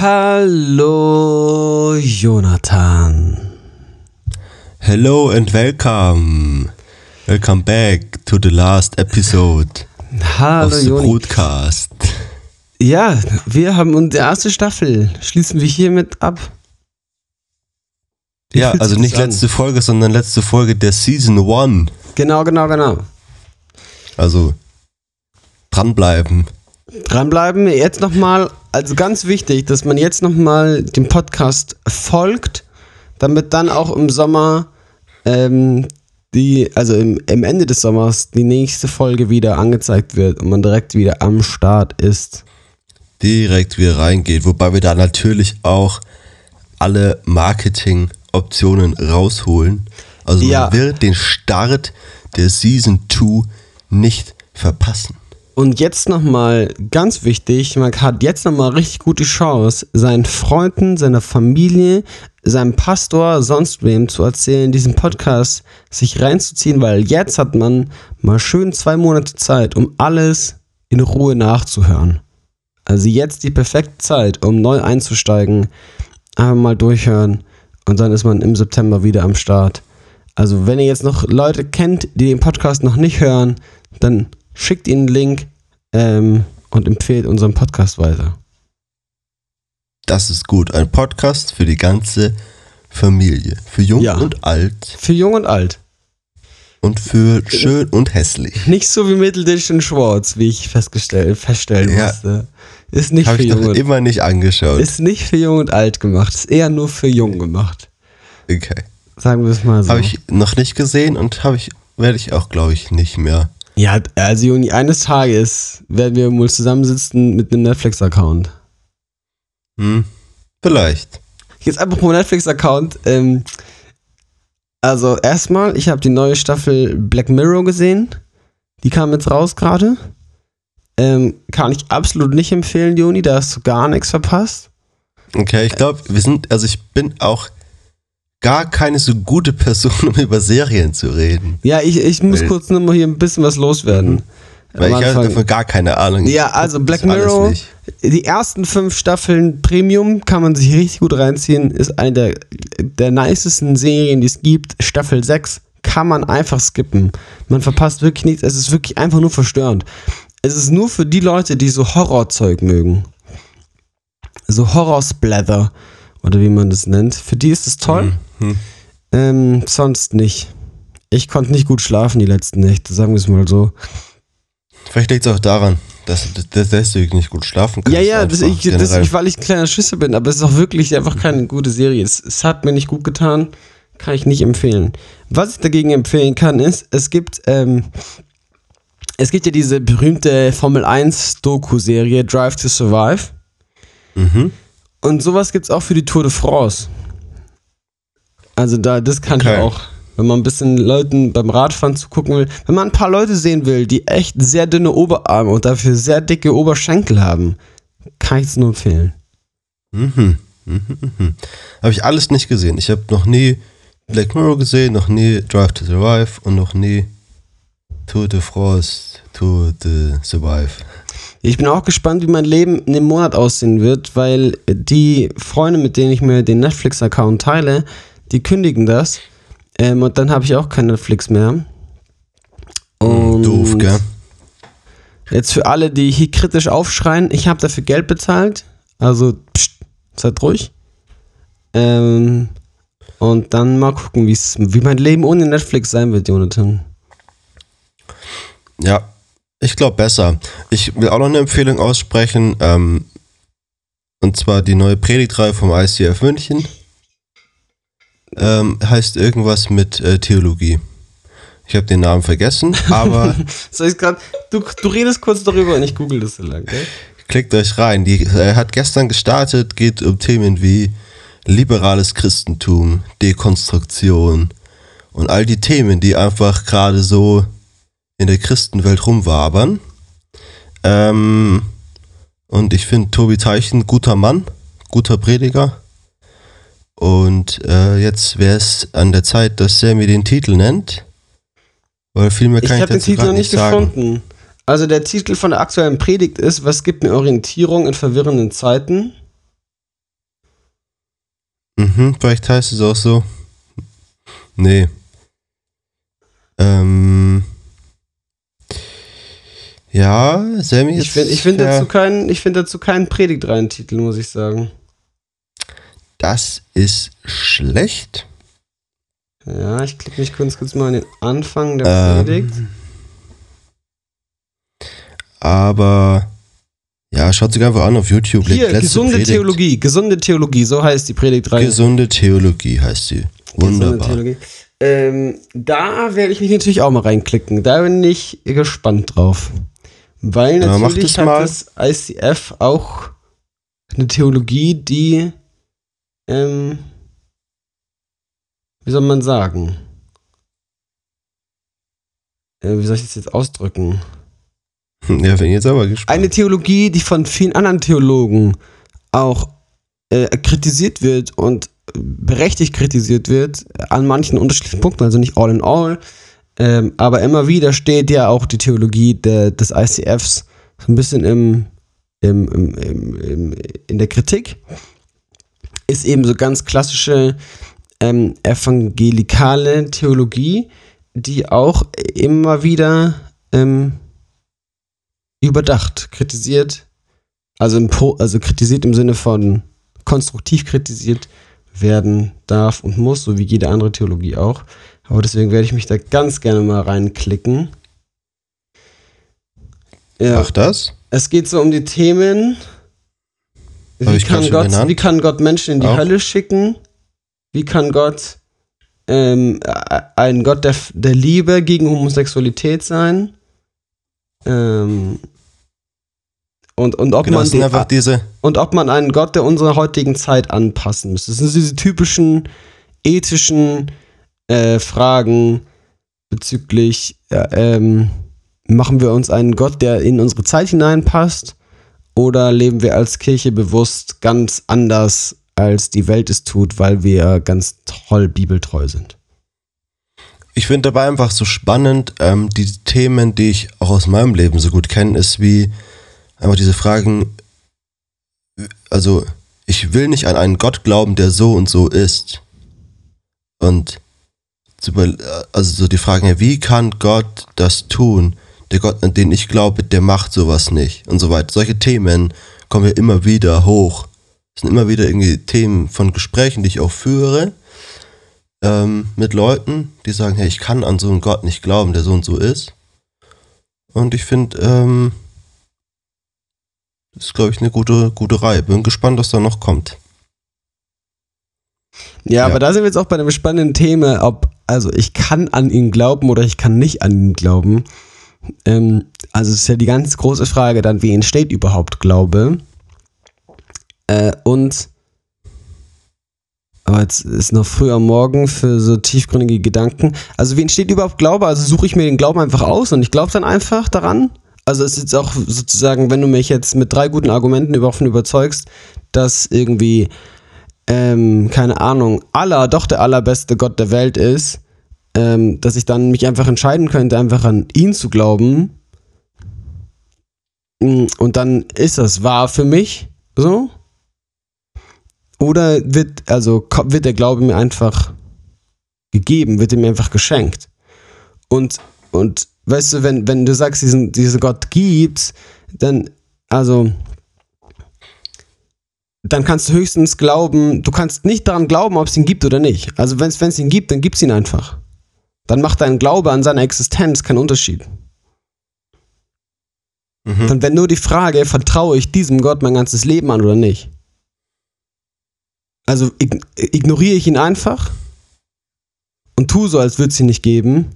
Hallo, Jonathan. Hello and welcome. Welcome back to the last episode Hallo, of the Joni. broadcast. Ja, wir haben unsere erste Staffel. Schließen wir hiermit ab. Wie Ja, also nicht an? letzte Folge, sondern letzte Folge der Season 1. Genau, genau, genau. Also dranbleiben. Dranbleiben. Jetzt nochmal, also ganz wichtig, dass man jetzt nochmal dem Podcast folgt, damit dann auch im Sommer, ähm, die, also im, im Ende des Sommers, die nächste Folge wieder angezeigt wird und man direkt wieder am Start ist. Direkt wieder reingeht. Wobei wir da natürlich auch alle Marketing-Optionen rausholen. Also Ja. man wird den Start der Season 2 nicht verpassen. Und jetzt nochmal ganz wichtig, man hat jetzt nochmal richtig gute Chance, seinen Freunden, seiner Familie, seinem Pastor, sonst wem zu erzählen, diesen Podcast sich reinzuziehen, weil jetzt hat man mal schön zwei Monate Zeit, um alles in Ruhe nachzuhören. Also jetzt die perfekte Zeit, um neu einzusteigen, einfach mal durchhören und dann ist man im September wieder am Start. Also wenn ihr jetzt noch Leute kennt, die den Podcast noch nicht hören, dann schickt ihnen einen Link ähm, und empfehlt unseren Podcast weiter. Das ist gut. Ein Podcast für die ganze Familie. Für jung Ja. und alt. Für jung und alt. Und für schön und hässlich. Nicht so wie Mitteldisch und Schwarz, wie ich festgestellt, feststellen Ja. musste. Ist nicht Habe für ich jung doch und, immer nicht angeschaut. ist nicht für jung und alt gemacht. Ist eher nur für jung gemacht. Okay. Sagen wir es mal so. Habe ich noch nicht gesehen und habe ich, werde ich auch, glaube ich, nicht mehr. Ja, also Juni, eines Tages werden wir wohl zusammensitzen mit einem Netflix-Account. Hm. Vielleicht. Jetzt einfach pro Netflix-Account. Ähm, also erstmal, ich habe die neue Staffel Black Mirror gesehen. Die kam jetzt raus gerade. Ähm, kann ich absolut nicht empfehlen, Juni. Da hast du gar nichts verpasst. Okay, ich glaube, wir sind, also ich bin auch gar keine so gute Person, um über Serien zu reden. Ja, ich, ich muss Weil- kurz nur mal hier ein bisschen was loswerden. Weil Am ich habe davon gar keine Ahnung. Ja, also Black Mirror, die ersten fünf Staffeln Premium kann man sich richtig gut reinziehen. Ist eine der, der nicesten Serien, die es gibt. Staffel 6 kann man einfach skippen. Man verpasst wirklich nichts. Es ist wirklich einfach nur verstörend. Es ist nur für die Leute, die so Horrorzeug mögen. So Horror-Splatter oder wie man das nennt. Für die ist es toll. Hm. Ähm, sonst nicht. Ich konnte nicht gut schlafen die letzten Nächte, sagen wir es mal so. Vielleicht liegt es auch daran, dass du dass deswegen nicht gut schlafen kannst. Ja, ja, das, ich, das, ich, weil ich ein kleiner Schisser bin, aber es ist auch wirklich einfach keine gute Serie. Es, es hat mir nicht gut getan, kann ich nicht empfehlen. Was ich dagegen empfehlen kann, ist, es gibt, ähm, es gibt ja diese berühmte Formel 1 Doku-Serie Drive to Survive. Mhm. Und sowas gibt es auch für die Tour de France. Also da, das kann Okay. ich auch. Wenn man ein bisschen Leuten beim Radfahren zugucken will, wenn man ein paar Leute sehen will, die echt sehr dünne Oberarme und dafür sehr dicke Oberschenkel haben, kann ich es nur empfehlen. Mhm. Mhm. Mhm. Habe ich alles nicht gesehen. Ich habe noch nie Black Mirror gesehen, noch nie Drive to Survive und noch nie Tour de France, Tour de Survive. Ich bin auch gespannt, wie mein Leben in dem Monat aussehen wird, weil die Freunde, mit denen ich mir den Netflix-Account teile, die kündigen das. Ähm, und dann habe ich auch kein Netflix mehr. Und Doof, gell? Jetzt für alle, die hier kritisch aufschreien, ich habe dafür Geld bezahlt. Also, pst, seid ruhig. Ähm, und dann mal gucken, wie mein Leben ohne Netflix sein wird, Jonathan. Ja, ich glaube besser. Ich will auch noch eine Empfehlung aussprechen. Ähm, und zwar die neue Predigtreihe vom ICF München. Ähm, heißt irgendwas mit äh, Theologie. Ich habe den Namen vergessen, aber Soll ich gerade. Du, du redest kurz darüber und ich google das so lang, gell? klickt euch rein. Die äh, hat gestern gestartet, geht um Themen wie liberales Christentum, Dekonstruktion und all die Themen, die einfach gerade so in der Christenwelt rumwabern. Ähm, und ich finde Tobi Teichen guter Mann, guter Prediger. Und äh, jetzt wäre es an der Zeit, dass mir den Titel nennt. Weil viel mehr Ich kann ich, habe den Titel noch nicht sagen. gefunden. Also der Titel von der aktuellen Predigt ist, was gibt mir Orientierung in verwirrenden Zeiten? Mhm, vielleicht heißt es auch so. Nee. Ähm. Ja, Sammy ist. Ich finde ich find ja, dazu, keinen- ich find dazu keinen Predigtreihentitel, muss ich sagen. Das ist schlecht. Ja, ich klicke mich kurz, kurz mal an den Anfang der Ähm, Predigt. Aber. Ja, schaut sich einfach an auf YouTube. Hier, gesunde Predigt. Theologie. Gesunde Theologie, so heißt die Predigtreihe. Gesunde Theologie heißt sie. Wunderbar. Theologie. Ähm, da werde ich mich natürlich auch mal reinklicken. Da bin ich gespannt drauf. Weil Ja, natürlich das hat das ICF auch eine Theologie, die, ähm, wie soll man sagen? Äh, wie soll ich das jetzt ausdrücken? Ja, bin jetzt aber gespannt. Eine Theologie, die von vielen anderen Theologen auch äh, kritisiert wird und berechtigt kritisiert wird, an manchen unterschiedlichen Punkten, also nicht all in all, ähm, aber immer wieder steht ja auch die Theologie de, des ICFs so ein bisschen im, im, im, im, im, in der Kritik. Ist eben so ganz klassische ähm, evangelikale Theologie, die auch immer wieder ähm, überdacht, kritisiert, also, im Pro, also kritisiert im Sinne von konstruktiv kritisiert werden darf und muss, so wie jede andere Theologie auch. Aber deswegen werde ich mich da ganz gerne mal reinklicken. Ja, Mach das. es geht so um die Themen. Wie kann, Gott, wie kann Gott Menschen in die Auch. Hölle schicken? Wie kann Gott ähm, äh, ein Gott der, der Liebe gegen Homosexualität sein? Ähm, und, und, ob Genau, man den, diese. und ob man einen Gott der unserer heutigen Zeit anpassen müsste. Das sind diese typischen ethischen äh, Fragen bezüglich, ja, ähm, machen wir uns einen Gott, der in unsere Zeit hineinpasst, oder leben wir als Kirche bewusst ganz anders, als die Welt es tut, weil wir ganz toll bibeltreu sind? Ich finde dabei einfach so spannend, ähm, die Themen, die ich auch aus meinem Leben so gut kenne, ist wie einfach diese Fragen, also ich will nicht an einen Gott glauben, der so und so ist. Und also so die Fragen, wie kann Gott das tun? Der Gott, an den ich glaube, der macht sowas nicht und so weiter. Solche Themen kommen ja immer wieder hoch. Das sind immer wieder irgendwie Themen von Gesprächen, die ich auch führe ähm, mit Leuten, die sagen, hey, ich kann an so einen Gott nicht glauben, der so und so ist. Und ich finde, ähm, das ist, glaube ich, eine gute, gute Reihe. Bin gespannt, was da noch kommt. Ja, Ja. aber da sind wir jetzt auch bei einem spannenden Thema, ob, also ich kann an ihn glauben oder ich kann nicht an ihn glauben. Ähm, also es ist ja die ganz große Frage dann, wie entsteht überhaupt Glaube? Äh, und aber jetzt ist noch früh am Morgen für so tiefgründige Gedanken. Also wie entsteht überhaupt Glaube? Also suche ich mir den Glauben einfach aus und ich glaube dann einfach daran? Also es ist jetzt auch sozusagen, wenn du mich jetzt mit drei guten Argumenten davon überzeugst, dass irgendwie ähm, keine Ahnung, Allah doch der allerbeste Gott der Welt ist, ähm, dass ich dann mich einfach entscheiden könnte, einfach an ihn zu glauben. Mm, Und dann ist das wahr für mich, so. Oder wird, also wird der Glaube mir einfach gegeben, wird er mir einfach geschenkt. Und, und weißt du, wenn, wenn du sagst, diesen, diesen Gott gibt's, dann, also, dann kannst du höchstens glauben, du kannst nicht daran glauben, ob es ihn gibt oder nicht. Also wenn es ihn gibt, dann gibt es ihn einfach. Dann macht dein Glaube an seiner Existenz keinen Unterschied. Mhm. Dann wäre nur die Frage, vertraue ich diesem Gott mein ganzes Leben an oder nicht? Also ig ignoriere ich ihn einfach und tue so, als würde es ihn nicht geben.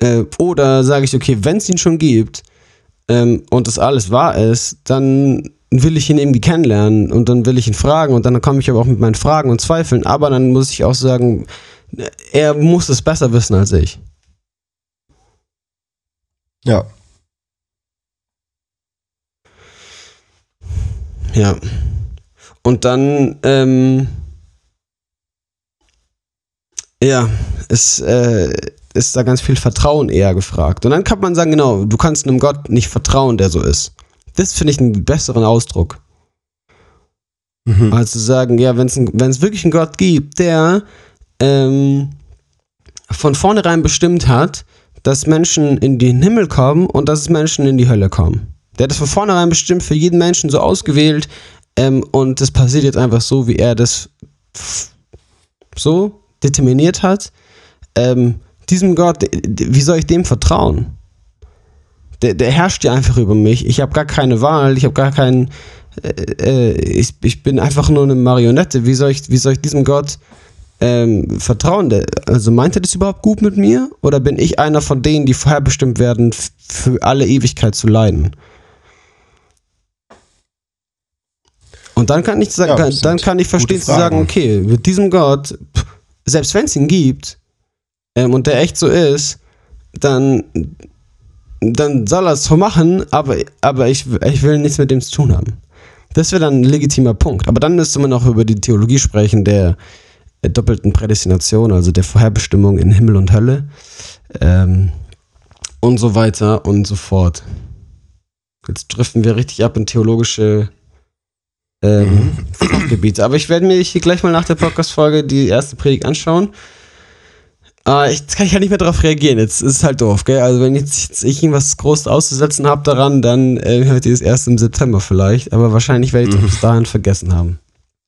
Äh, oder sage ich, okay, wenn es ihn schon gibt ähm, und das alles wahr ist, dann will ich ihn irgendwie kennenlernen und dann will ich ihn fragen und dann komme ich aber auch mit meinen Fragen und Zweifeln. Aber dann muss ich auch sagen, er muss es besser wissen als ich. Ja. Ja. Und dann, ähm, ja, ist, äh, ist da ganz viel Vertrauen eher gefragt. Und dann kann man sagen, genau, du kannst einem Gott nicht vertrauen, der so ist. Das finde ich einen besseren Ausdruck. Mhm. Also sagen, ja, wenn es wirklich einen Gott gibt, der ähm, von vornherein bestimmt hat, dass Menschen in den Himmel kommen und dass Menschen in die Hölle kommen. Der hat das von vornherein bestimmt für jeden Menschen so ausgewählt ähm, und das passiert jetzt einfach so, wie er das so determiniert hat. Ähm, diesem Gott, wie soll ich dem vertrauen? Der, der herrscht ja einfach über mich. Ich habe gar keine Wahl, ich habe gar keinen. Äh, äh, ich, ich bin einfach nur eine Marionette. Wie soll ich, wie soll ich diesem Gott ähm, vertrauen? Der, also meint er das überhaupt gut mit mir? Oder bin ich einer von denen, die vorherbestimmt werden, für alle Ewigkeit zu leiden? Und dann kann ich sagen, ja, dann kann ich verstehen zu sagen, okay, mit diesem Gott, selbst wenn es ihn gibt, ähm, und der echt so ist, dann, dann soll er es so machen, aber, aber ich, ich will nichts mit dem zu tun haben. Das wäre dann ein legitimer Punkt. Aber dann müsste man auch über die Theologie sprechen, der doppelten Prädestination, also der Vorherbestimmung in Himmel und Hölle ähm, und so weiter und so fort. Jetzt driften wir richtig ab in theologische ähm, mhm. Aber ich werde mir hier gleich mal nach der Podcast-Folge die erste Predigt anschauen. Äh, ich, jetzt kann ich ja nicht mehr darauf reagieren. Jetzt ist es halt doof, gell? Also, wenn jetzt, jetzt ich irgendwas groß auszusetzen habe daran, dann äh, hört ihr es erst im September vielleicht. Aber wahrscheinlich werde ich es mhm. bis dahin vergessen haben.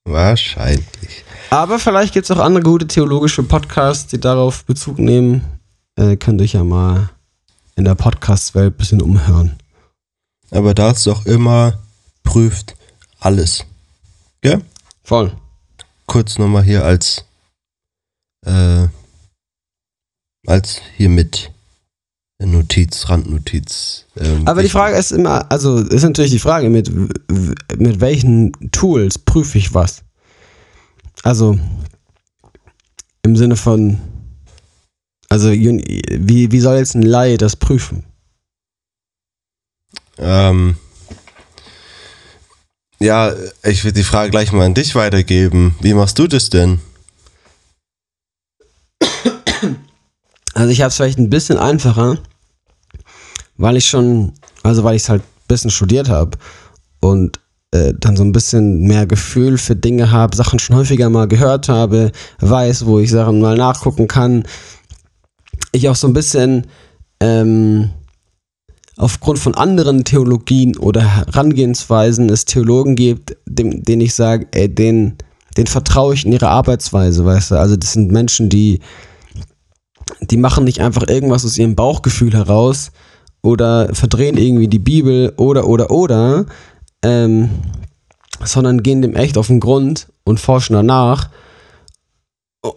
Wahrscheinlich. Aber vielleicht gibt es auch andere gute theologische Podcasts, die darauf Bezug nehmen. Äh, könnt ihr euch ja mal in der Podcast-Welt ein bisschen umhören. Aber da ist doch immer prüft, alles. Ja? Voll. Kurz nochmal hier als, äh, als hier mit Notiz, Randnotiz. Ähm, Aber die Frage ist immer, also ist natürlich die Frage, mit, mit welchen Tools prüfe ich was? Also im Sinne von, also wie, wie soll jetzt ein Laie das prüfen? Ähm, ja, ich würde die Frage gleich mal an dich weitergeben. Wie machst du das denn? Also ich habe es vielleicht ein bisschen einfacher, weil ich schon, also weil ich es halt ein bisschen studiert habe und äh, dann so ein bisschen mehr Gefühl für Dinge habe, Sachen schon häufiger mal gehört habe, weiß, wo ich Sachen mal nachgucken kann. Ich auch so ein bisschen ähm, aufgrund von anderen Theologien oder Herangehensweisen es Theologen gibt, dem, denen ich sage, ey, den, den vertraue ich in ihre Arbeitsweise, weißt du? Also das sind Menschen, die, die machen nicht einfach irgendwas aus ihrem Bauchgefühl heraus oder verdrehen irgendwie die Bibel oder, oder, oder, ähm, sondern gehen dem echt auf den Grund und forschen danach.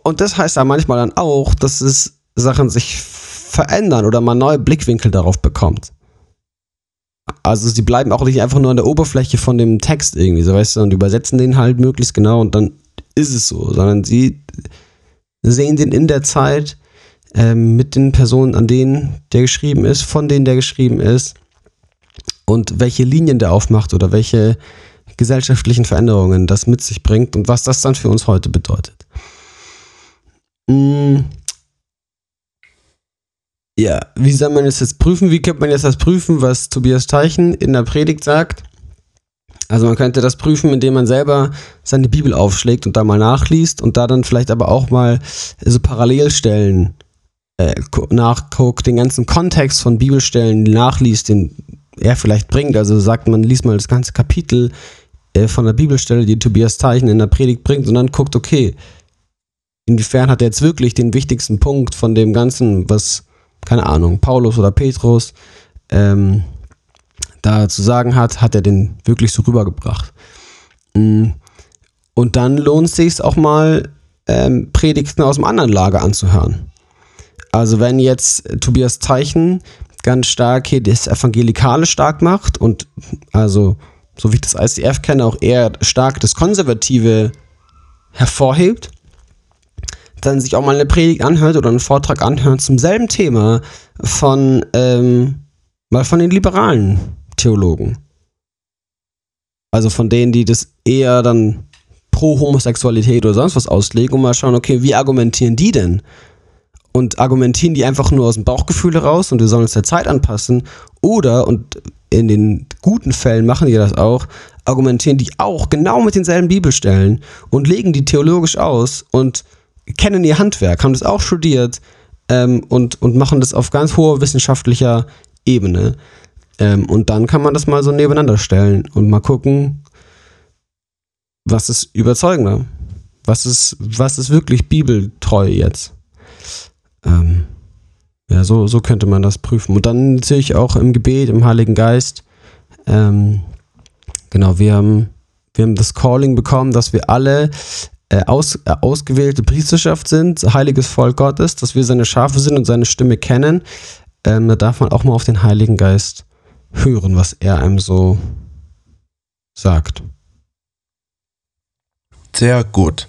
Und das heißt ja manchmal dann auch, dass es Sachen sich verändern oder man neue Blickwinkel darauf bekommt. Also sie bleiben auch nicht einfach nur an der Oberfläche von dem Text irgendwie, so weißt du, und übersetzen den halt möglichst genau und dann ist es so, sondern sie sehen den in der Zeit ähm, mit den Personen, an denen der geschrieben ist, von denen der geschrieben ist und welche Linien der aufmacht oder welche gesellschaftlichen Veränderungen das mit sich bringt und was das dann für uns heute bedeutet. Mhm. Ja, wie soll man das jetzt prüfen? Wie könnte man jetzt das prüfen, was Tobias Teichen in der Predigt sagt? Also man könnte das prüfen, indem man selber seine Bibel aufschlägt und da mal nachliest und da dann vielleicht aber auch mal so Parallelstellen äh, nachguckt, den ganzen Kontext von Bibelstellen nachliest, den er vielleicht bringt. Also sagt man, liest mal das ganze Kapitel äh, von der Bibelstelle, die Tobias Teichen in der Predigt bringt und dann guckt, okay, inwiefern hat er jetzt wirklich den wichtigsten Punkt von dem Ganzen, was keine Ahnung, Paulus oder Petrus ähm, da zu sagen hat, hat er den wirklich so rübergebracht. Mm. Und dann lohnt es sich auch mal, ähm, Predigten aus dem anderen Lager anzuhören. Also wenn jetzt Tobias Zeichen ganz stark hier das Evangelikale stark macht und also, so wie ich das ICF kenne, auch eher stark das Konservative hervorhebt, dann sich auch mal eine Predigt anhört oder einen Vortrag anhört zum selben Thema von, ähm, mal von den liberalen Theologen. Also von denen, die das eher dann pro Homosexualität oder sonst was auslegen und mal schauen, okay, wie argumentieren die denn? Und argumentieren die einfach nur aus dem Bauchgefühl heraus und wir sollen uns der Zeit anpassen? Oder, und in den guten Fällen machen die das auch, argumentieren die auch genau mit denselben Bibelstellen und legen die theologisch aus und kennen ihr Handwerk, haben das auch studiert ähm, und, und machen das auf ganz hoher wissenschaftlicher Ebene. Ähm, und dann kann man das mal so nebeneinander stellen und mal gucken, was ist überzeugender? Was ist, was ist wirklich bibeltreu jetzt? Ähm, ja, so, so könnte man das prüfen. Und dann natürlich auch im Gebet, im Heiligen Geist. Ähm, genau, wir haben, wir haben das Calling bekommen, dass wir alle äh, aus, äh, ausgewählte Priesterschaft sind, heiliges Volk Gottes, dass wir seine Schafe sind und seine Stimme kennen. Ähm, da darf man auch mal auf den Heiligen Geist hören, was er einem so sagt. Sehr gut.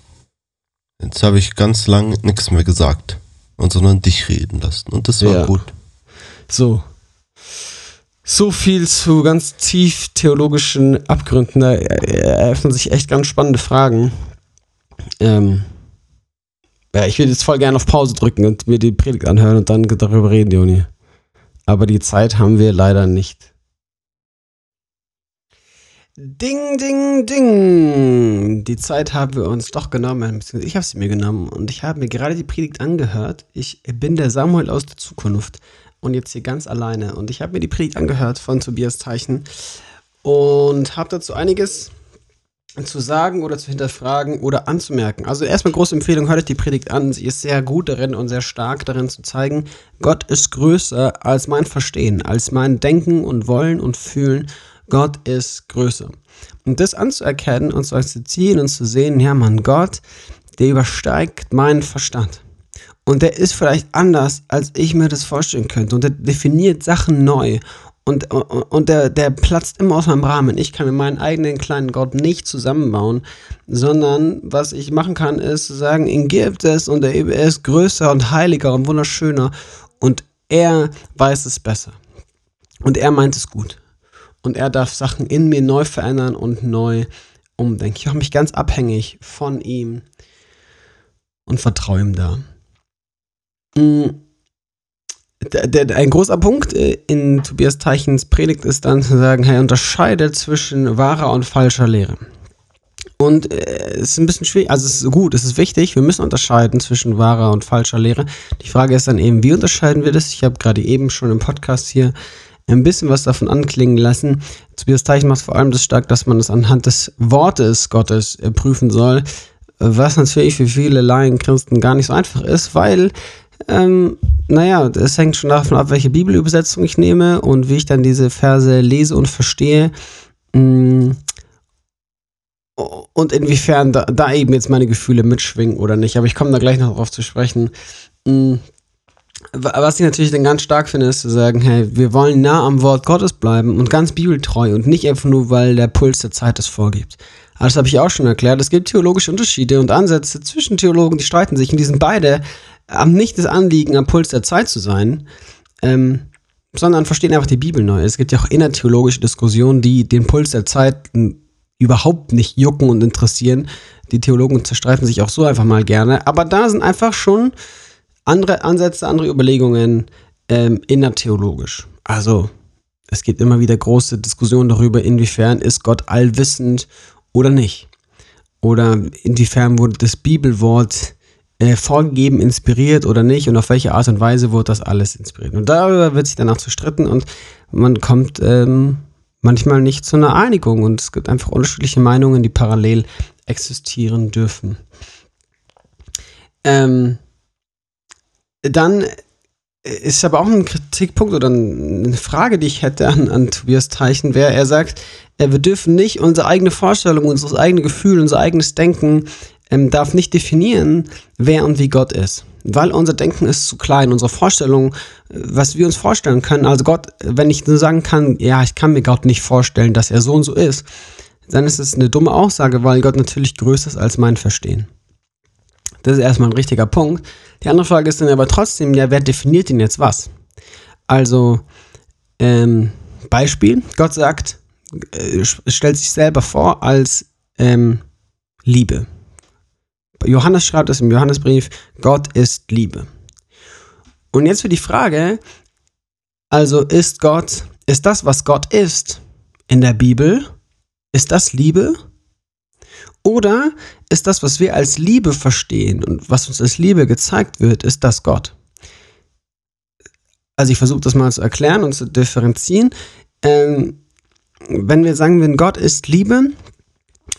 Jetzt habe ich ganz lang nichts mehr gesagt und sondern dich reden lassen. Und das war ja. gut. So. So viel zu ganz tief theologischen Abgründen. Da eröffnen sich echt ganz spannende Fragen. Ähm, ja, ich würde jetzt voll gerne auf Pause drücken und mir die Predigt anhören und dann darüber reden, Joni. Aber die Zeit haben wir leider nicht. Ding, ding, ding. Die Zeit haben wir uns doch genommen. Ich habe sie mir genommen und ich habe mir gerade die Predigt angehört. Ich bin der Samuel aus der Zukunft und jetzt hier ganz alleine. Und ich habe mir die Predigt angehört von Tobias Teichen und habe dazu einiges zu sagen oder zu hinterfragen oder anzumerken. Also erstmal große Empfehlung, hört euch die Predigt an. Sie ist sehr gut darin und sehr stark darin zu zeigen, Gott ist größer als mein Verstehen, als mein Denken und Wollen und Fühlen Gott ist größer. Und das anzuerkennen und zu akzeptieren und zu sehen, ja Mann, Gott, der übersteigt meinen Verstand. Und der ist vielleicht anders, als ich mir das vorstellen könnte. Und der definiert Sachen neu. Und, und, und der, der platzt immer aus meinem Rahmen. Ich kann mir meinen eigenen kleinen Gott nicht zusammenbauen, sondern was ich machen kann, ist zu sagen, ihn gibt es und er ist größer und heiliger und wunderschöner. Und er weiß es besser. Und er meint es gut und er darf Sachen in mir neu verändern und neu umdenken. Ich mache mich ganz abhängig von ihm und vertraue ihm da. Mm. Ein großer Punkt äh, in Tobias Teichens Predigt ist dann zu sagen, er unterscheidet zwischen wahrer und falscher Lehre. Und äh, es ist ein bisschen schwierig, also es ist gut, es ist wichtig, wir müssen unterscheiden zwischen wahrer und falscher Lehre. Die Frage ist dann eben, wie unterscheiden wir das? Ich habe gerade eben schon im Podcast hier ein bisschen was davon anklingen lassen. Tobias Teichen macht vor allem das stark, dass man es anhand des Wortes Gottes prüfen soll, was natürlich für viele Laienchristen gar nicht so einfach ist, weil, ähm, naja, es hängt schon davon ab, welche Bibelübersetzung ich nehme und wie ich dann diese Verse lese und verstehe. Mm, und inwiefern da, da, eben jetzt meine Gefühle mitschwingen oder nicht. Aber ich komme da gleich noch drauf zu sprechen. Was ich natürlich dann ganz stark finde, ist zu sagen, hey, wir wollen nah am Wort Gottes bleiben und ganz bibeltreu und nicht einfach nur, weil der Puls der Zeit es vorgibt. Aber das habe ich auch schon erklärt. Es gibt theologische Unterschiede und Ansätze zwischen Theologen, die streiten sich und die sind beide am nicht das Anliegen, am Puls der Zeit zu sein, ähm, sondern verstehen einfach die Bibel neu. Es gibt ja auch innertheologische Diskussionen, die den Puls der Zeit überhaupt nicht jucken und interessieren. Die Theologen zerstreiten sich auch so einfach mal gerne. Aber da sind einfach schon andere Ansätze, andere Überlegungen ähm, innertheologisch. Also es gibt immer wieder große Diskussionen darüber, inwiefern ist Gott allwissend oder nicht. Oder inwiefern wurde das Bibelwort äh, vorgegeben, inspiriert oder nicht und auf welche Art und Weise wurde das alles inspiriert. Und darüber wird sich danach zerstritten und man kommt ähm, manchmal nicht zu einer Einigung und es gibt einfach unterschiedliche Meinungen, die parallel existieren dürfen. Ähm, dann ist aber auch ein Kritikpunkt oder eine Frage, die ich hätte an, an Tobias Teichen, wäre, er sagt, äh, wir dürfen nicht unsere eigene Vorstellung, unser eigenes Gefühl, unser eigenes Denken ähm, darf nicht definieren, wer und wie Gott ist. Weil unser Denken ist zu klein, unsere Vorstellung, äh, was wir uns vorstellen können. Also Gott, wenn ich nur sagen kann, ja, ich kann mir Gott nicht vorstellen, dass er so und so ist, dann ist es eine dumme Aussage, weil Gott natürlich größer ist als mein Verstehen. Das ist erstmal ein richtiger Punkt. Die andere Frage ist dann aber trotzdem, ja, wer definiert denn jetzt was? Also, ähm, Beispiel, Gott sagt, äh, stellt sich selber vor als ähm, Liebe. Johannes schreibt es im Johannesbrief, Gott ist Liebe. Und jetzt für die Frage, also ist Gott ist das, was Gott ist in der Bibel, ist das Liebe? Oder ist das, was wir als Liebe verstehen und was uns als Liebe gezeigt wird, ist das Gott? Also ich versuche das mal zu erklären und zu differenzieren. Ähm, wenn wir sagen, wenn Gott ist Liebe,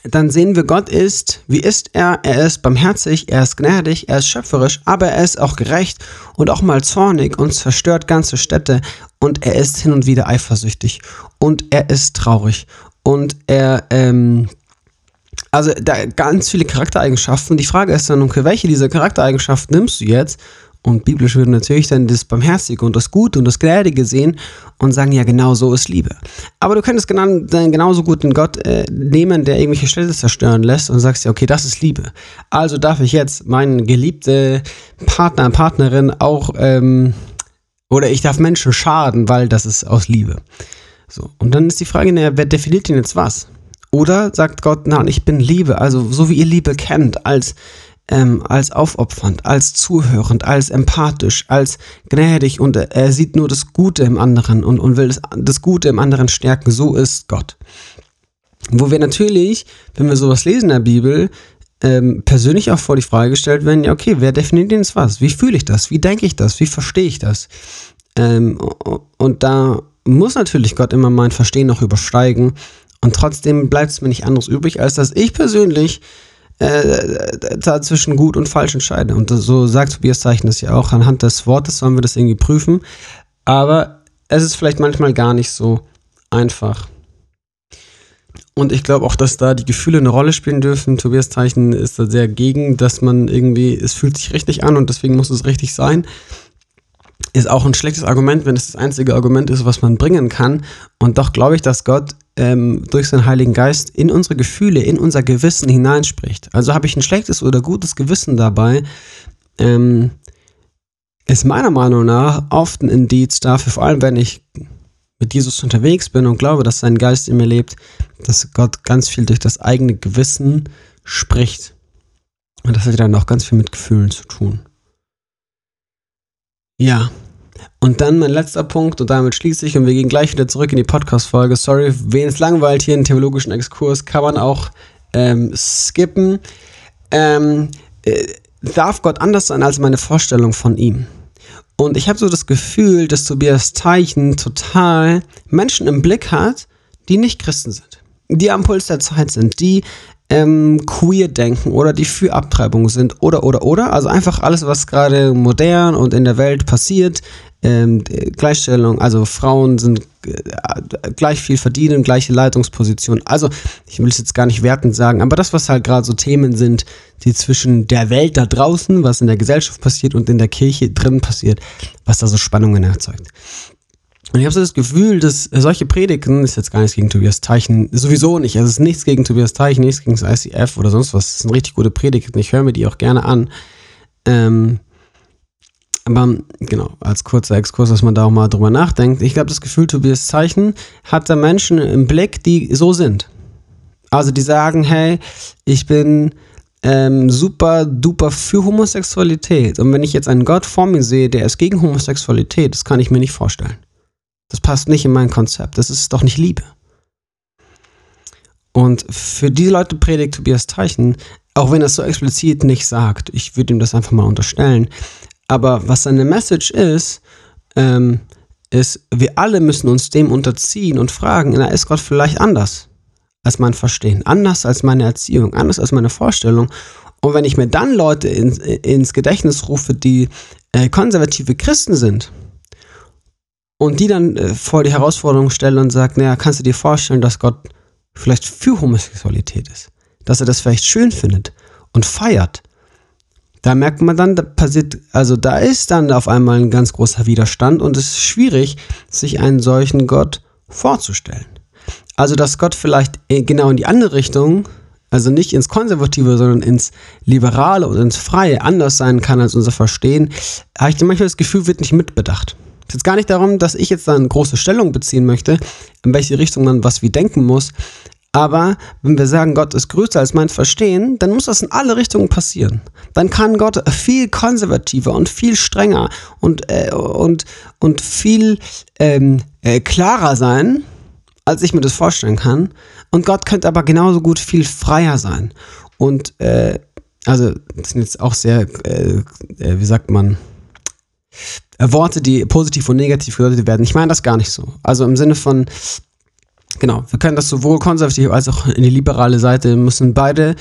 dann sehen wir, Gott ist, wie ist er? Er ist barmherzig, er ist gnädig, er ist schöpferisch, aber er ist auch gerecht und auch mal zornig und zerstört ganze Städte und er ist hin und wieder eifersüchtig und er ist traurig und er, ähm, also da ganz viele Charaktereigenschaften. Die Frage ist dann, okay, welche dieser Charaktereigenschaften nimmst du jetzt und biblisch würden natürlich dann das Barmherzige und das Gute und das Gnädige sehen und sagen, ja, genau so ist Liebe. Aber du könntest genau, dann genauso gut einen Gott äh, nehmen, der irgendwelche Städte zerstören lässt und sagst ja, okay, das ist Liebe. Also darf ich jetzt meinen geliebten Partner, Partnerin auch, ähm, oder ich darf Menschen schaden, weil das ist aus Liebe. So, und dann ist die Frage, naja, wer definiert denn jetzt was? Oder sagt Gott, na, ich bin Liebe, also so wie ihr Liebe kennt, als ähm, als aufopfernd, als zuhörend, als empathisch, als gnädig und er sieht nur das Gute im anderen und, und will das, das Gute im anderen stärken. So ist Gott. Wo wir natürlich, wenn wir sowas lesen in der Bibel, ähm, persönlich auch vor die Frage gestellt werden, ja, okay, wer definiert denn jetzt was? Wie fühle ich das? Wie denke ich das? Wie verstehe ich das? Ähm, und da muss natürlich Gott immer mein Verstehen noch übersteigen. Und trotzdem bleibt es mir nicht anderes übrig, als dass ich persönlich äh, da zwischen gut und falsch entscheide. Und so sagt Tobias Zeichen das ja auch. Anhand des Wortes sollen wir das irgendwie prüfen. Aber es ist vielleicht manchmal gar nicht so einfach. Und ich glaube auch, dass da die Gefühle eine Rolle spielen dürfen. Tobias Zeichen ist da sehr gegen, dass man irgendwie, es fühlt sich richtig an und deswegen muss es richtig sein. Ist auch ein schlechtes Argument, wenn es das einzige Argument ist, was man bringen kann. Und doch glaube ich, dass Gott ähm, durch seinen Heiligen Geist in unsere Gefühle, in unser Gewissen hineinspricht. Also habe ich ein schlechtes oder gutes Gewissen dabei, ähm, ist meiner Meinung nach oft ein Indiz dafür, vor allem wenn ich mit Jesus unterwegs bin und glaube, dass sein Geist in mir lebt, dass Gott ganz viel durch das eigene Gewissen spricht. Und das hat dann auch ganz viel mit Gefühlen zu tun. Ja, und dann mein letzter Punkt, und damit schließe ich, und wir gehen gleich wieder zurück in die Podcast-Folge. Sorry, wen es langweilt hier, einen theologischen Exkurs, kann man auch ähm, skippen. Ähm, äh, darf Gott anders sein als meine Vorstellung von ihm? Und ich habe so das Gefühl, dass Tobias Teichen total Menschen im Blick hat, die nicht Christen sind, die am Puls der Zeit sind, die ähm, queer denken oder die für Abtreibung sind oder oder oder. Also einfach alles, was gerade modern und in der Welt passiert. Ähm, Gleichstellung, also Frauen sind äh, gleich viel verdienen, gleiche Leitungsposition. Also ich will es jetzt gar nicht wertend sagen, aber das, was halt gerade so Themen sind, die zwischen der Welt da draußen, was in der Gesellschaft passiert und in der Kirche drin passiert, was da so Spannungen erzeugt. Und ich habe so das Gefühl, dass solche Predigten, ist jetzt gar nichts gegen Tobias Teichen, sowieso nicht. Also es ist nichts gegen Tobias Teichen, nichts gegen das ICF oder sonst was. Es sind richtig gute Predigten. Ich höre mir die auch gerne an. Ähm, aber genau, als kurzer Exkurs, dass man da auch mal drüber nachdenkt. Ich glaube, das Gefühl, Tobias Zeichen hat da Menschen im Blick, die so sind. Also die sagen, hey, ich bin ähm, super duper für Homosexualität. Und wenn ich jetzt einen Gott vor mir sehe, der ist gegen Homosexualität, das kann ich mir nicht vorstellen. Das passt nicht in mein Konzept. Das ist doch nicht Liebe. Und für diese Leute predigt Tobias Teichen, auch wenn er es so explizit nicht sagt, ich würde ihm das einfach mal unterstellen, aber was seine Message ist, ähm, ist, wir alle müssen uns dem unterziehen und fragen, na, ist Gott vielleicht anders als mein Verstehen, anders als meine Erziehung, anders als meine Vorstellung. Und wenn ich mir dann Leute in, ins Gedächtnis rufe, die äh, konservative Christen sind, und die dann äh, vor die Herausforderung stelle und sagt, naja, kannst du dir vorstellen, dass Gott vielleicht für Homosexualität ist? Dass er das vielleicht schön findet und feiert? Da merkt man dann, da passiert, also da ist dann auf einmal ein ganz großer Widerstand und es ist schwierig, sich einen solchen Gott vorzustellen. Also, dass Gott vielleicht äh, genau in die andere Richtung, also nicht ins Konservative, sondern ins Liberale und ins Freie anders sein kann als unser Verstehen, habe ich manchmal das Gefühl, wird nicht mitbedacht. Es geht gar nicht darum, dass ich jetzt da eine große Stellung beziehen möchte, in welche Richtung man was wie denken muss. Aber wenn wir sagen, Gott ist größer als mein Verstehen, dann muss das in alle Richtungen passieren. Dann kann Gott viel konservativer und viel strenger und, äh, und, und viel ähm, äh, klarer sein, als ich mir das vorstellen kann. Und Gott könnte aber genauso gut viel freier sein. Und äh, also das sind jetzt auch sehr, äh, äh wie sagt man, äh, Worte, die positiv und negativ gedeutet werden. Ich meine das gar nicht so. Also im Sinne von, genau, wir können das sowohl konservativ als auch in die liberale Seite, müssen beide,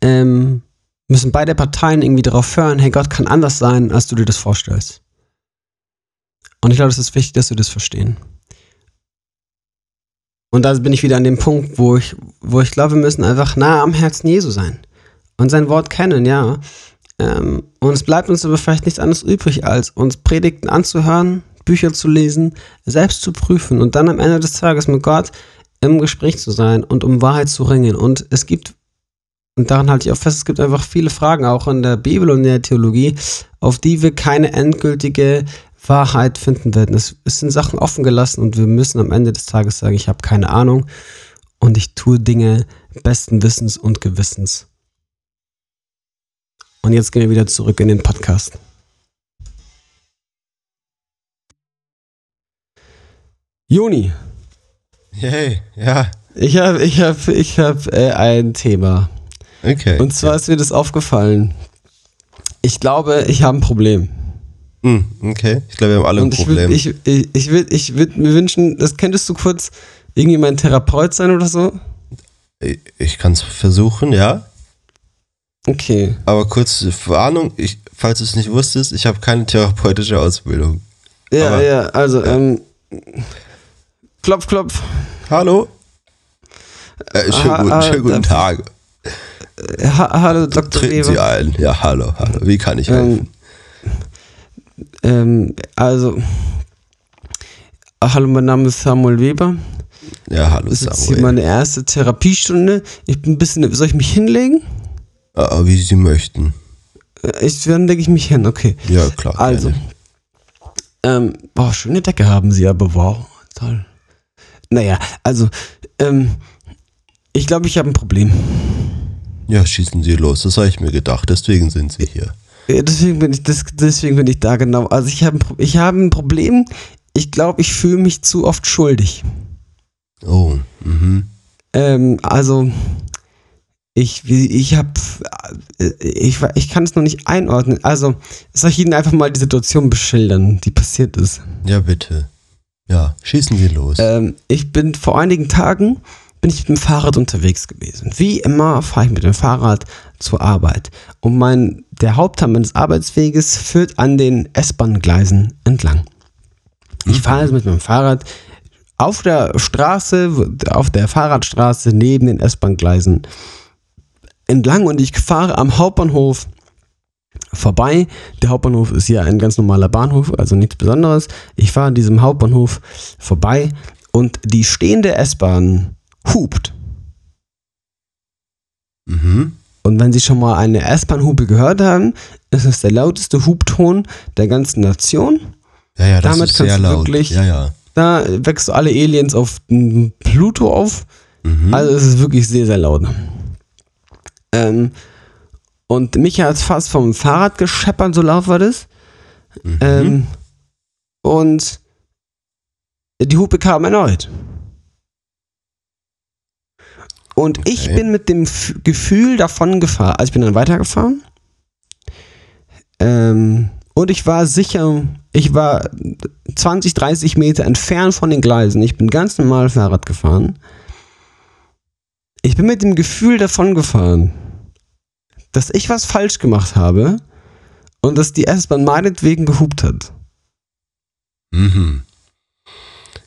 ähm, müssen beide Parteien irgendwie darauf hören, hey, Gott kann anders sein, als du dir das vorstellst. Und ich glaube, es ist wichtig, dass wir das verstehen. Und da bin ich wieder an dem Punkt, wo ich, wo ich glaube, wir müssen einfach nah am Herzen Jesu sein und sein Wort kennen, ja. Ähm, und es bleibt uns aber vielleicht nichts anderes übrig, als uns Predigten anzuhören, Bücher zu lesen, selbst zu prüfen und dann am Ende des Tages mit Gott im Gespräch zu sein und um Wahrheit zu ringen. Und es gibt, und daran halte ich auch fest, es gibt einfach viele Fragen auch in der Bibel und in der Theologie, auf die wir keine endgültige Wahrheit finden werden. Es, es sind Sachen offen gelassen und wir müssen am Ende des Tages sagen, ich habe keine Ahnung und ich tue Dinge besten Wissens und Gewissens. Und jetzt gehen wir wieder zurück in den Podcast. Juni. Hey, ja. Ich habe ich hab, ich hab, äh, ein Thema. Okay. Und zwar ist mir das aufgefallen. Ich glaube, ich habe ein Problem. Hm, okay, ich glaube, wir haben alle ein Problem. Ich würde ich, ich würd, ich würd mir wünschen, das könntest du kurz irgendwie mein Therapeut sein oder so? Ich, ich kann es versuchen, ja. Okay. Aber kurz Warnung, ich, falls du es nicht wusstest, ich habe keine therapeutische Ausbildung. Ja, Aber, ja, also, ja. ähm, klopf, klopf. Hallo? Äh, schönen, ha, guten, schönen guten Tag. Ha, hallo, Dr. Treten Weber. Sie ein. Ja, hallo, hallo. Wie kann ich helfen? Ähm, ähm, also, hallo, mein Name ist Samuel Weber. Ja, hallo Samuel. Das ist hier meine erste Therapiestunde. Ich bin ein bisschen, soll ich mich hinlegen? Ah, wie Sie möchten. Äh, ich, dann lege ich mich hin, okay. Ja, klar. Also, ähm, boah, schöne Decke haben Sie aber, wow, toll. Naja, also, ähm, ich glaube, ich habe ein Problem. Ja, schießen Sie los, das habe ich mir gedacht, deswegen sind Sie hier. Ja, deswegen bin ich, das, deswegen bin ich da genau. Also ich habe ich hab ein Problem. Ich glaube, ich fühle mich zu oft schuldig. Oh, mhm. Ähm, also ich, ich habe, ich, ich kann es noch nicht einordnen. Also soll ich Ihnen einfach mal die Situation beschildern, die passiert ist? Ja, bitte. Ja, schießen Sie los. Ähm, ich bin vor einigen Tagen bin ich mit dem Fahrrad unterwegs gewesen. Wie immer fahre ich mit dem Fahrrad zur Arbeit. Und mein, der Hauptteil meines Arbeitsweges führt an den S-Bahn-Gleisen entlang. Ich fahre also mit meinem Fahrrad auf der Straße, auf der Fahrradstraße neben den S-Bahn-Gleisen entlang und ich fahre am Hauptbahnhof vorbei. Der Hauptbahnhof ist hier ein ganz normaler Bahnhof, also nichts Besonderes. Ich fahre an diesem Hauptbahnhof vorbei und die stehende S-Bahn hupt. Mhm. Und wenn Sie schon mal eine S-Bahn-Hupe gehört haben, ist es der lauteste Hubton der ganzen Nation. Ja, ja, das Damit ist sehr laut. Wirklich, ja, ja. Da wächst du alle Aliens auf Pluto auf. Mhm. Also es ist wirklich sehr, sehr laut. Ähm, und mich hat es fast vom Fahrrad gescheppert, so laut war das. Mhm. Ähm, und die Hupe kam erneut. Und okay. ich bin mit dem F Gefühl davon gefahren. Also ich bin dann weitergefahren. Ähm, und ich war sicher, ich war 20, 30 Meter entfernt von den Gleisen. Ich bin ganz normal Fahrrad gefahren. Ich bin mit dem Gefühl davon gefahren, dass ich was falsch gemacht habe und dass die S-Bahn meinetwegen gehupt hat. Mhm.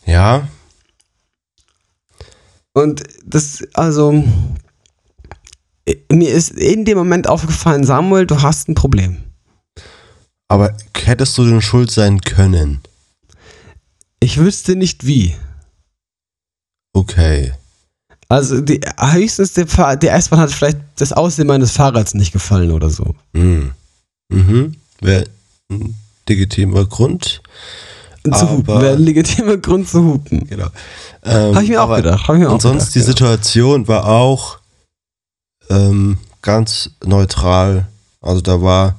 Ja, und das, also, mir ist in dem Moment aufgefallen, Samuel, du hast ein Problem. Aber hättest du denn schuld sein können? Ich wüsste nicht wie. Okay. Also die, höchstens der, der S-Bahn hat vielleicht das Aussehen meines Fahrrads nicht gefallen oder so. Mhm. Mhm. Wäre ein legitimer Grund. Zu hupen. Wäre ein legitimer Grund zu hupen. Genau. Ähm, Habe ich mir auch gedacht. Hab ich mir und sonst die ja. Situation war auch ähm, ganz neutral. Also da war,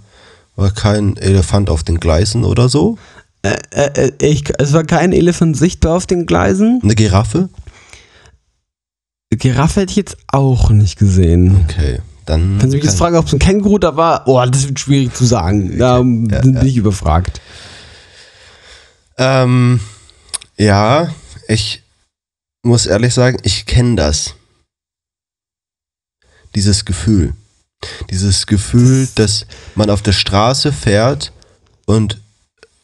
war kein Elefant auf den Gleisen oder so. Äh, äh, äh, ich, es war kein Elefant sichtbar auf den Gleisen. Eine Giraffe? Giraffe hätte ich jetzt auch nicht gesehen. Okay, dann. Wenn Sie mich jetzt fragen, ob es ein Känguru da war, oh, das wird schwierig zu sagen. Da Ja, bin ja. ich überfragt. Ähm, ja, ich muss ehrlich sagen, ich kenne das. Dieses Gefühl. Dieses Gefühl, dass man auf der Straße fährt und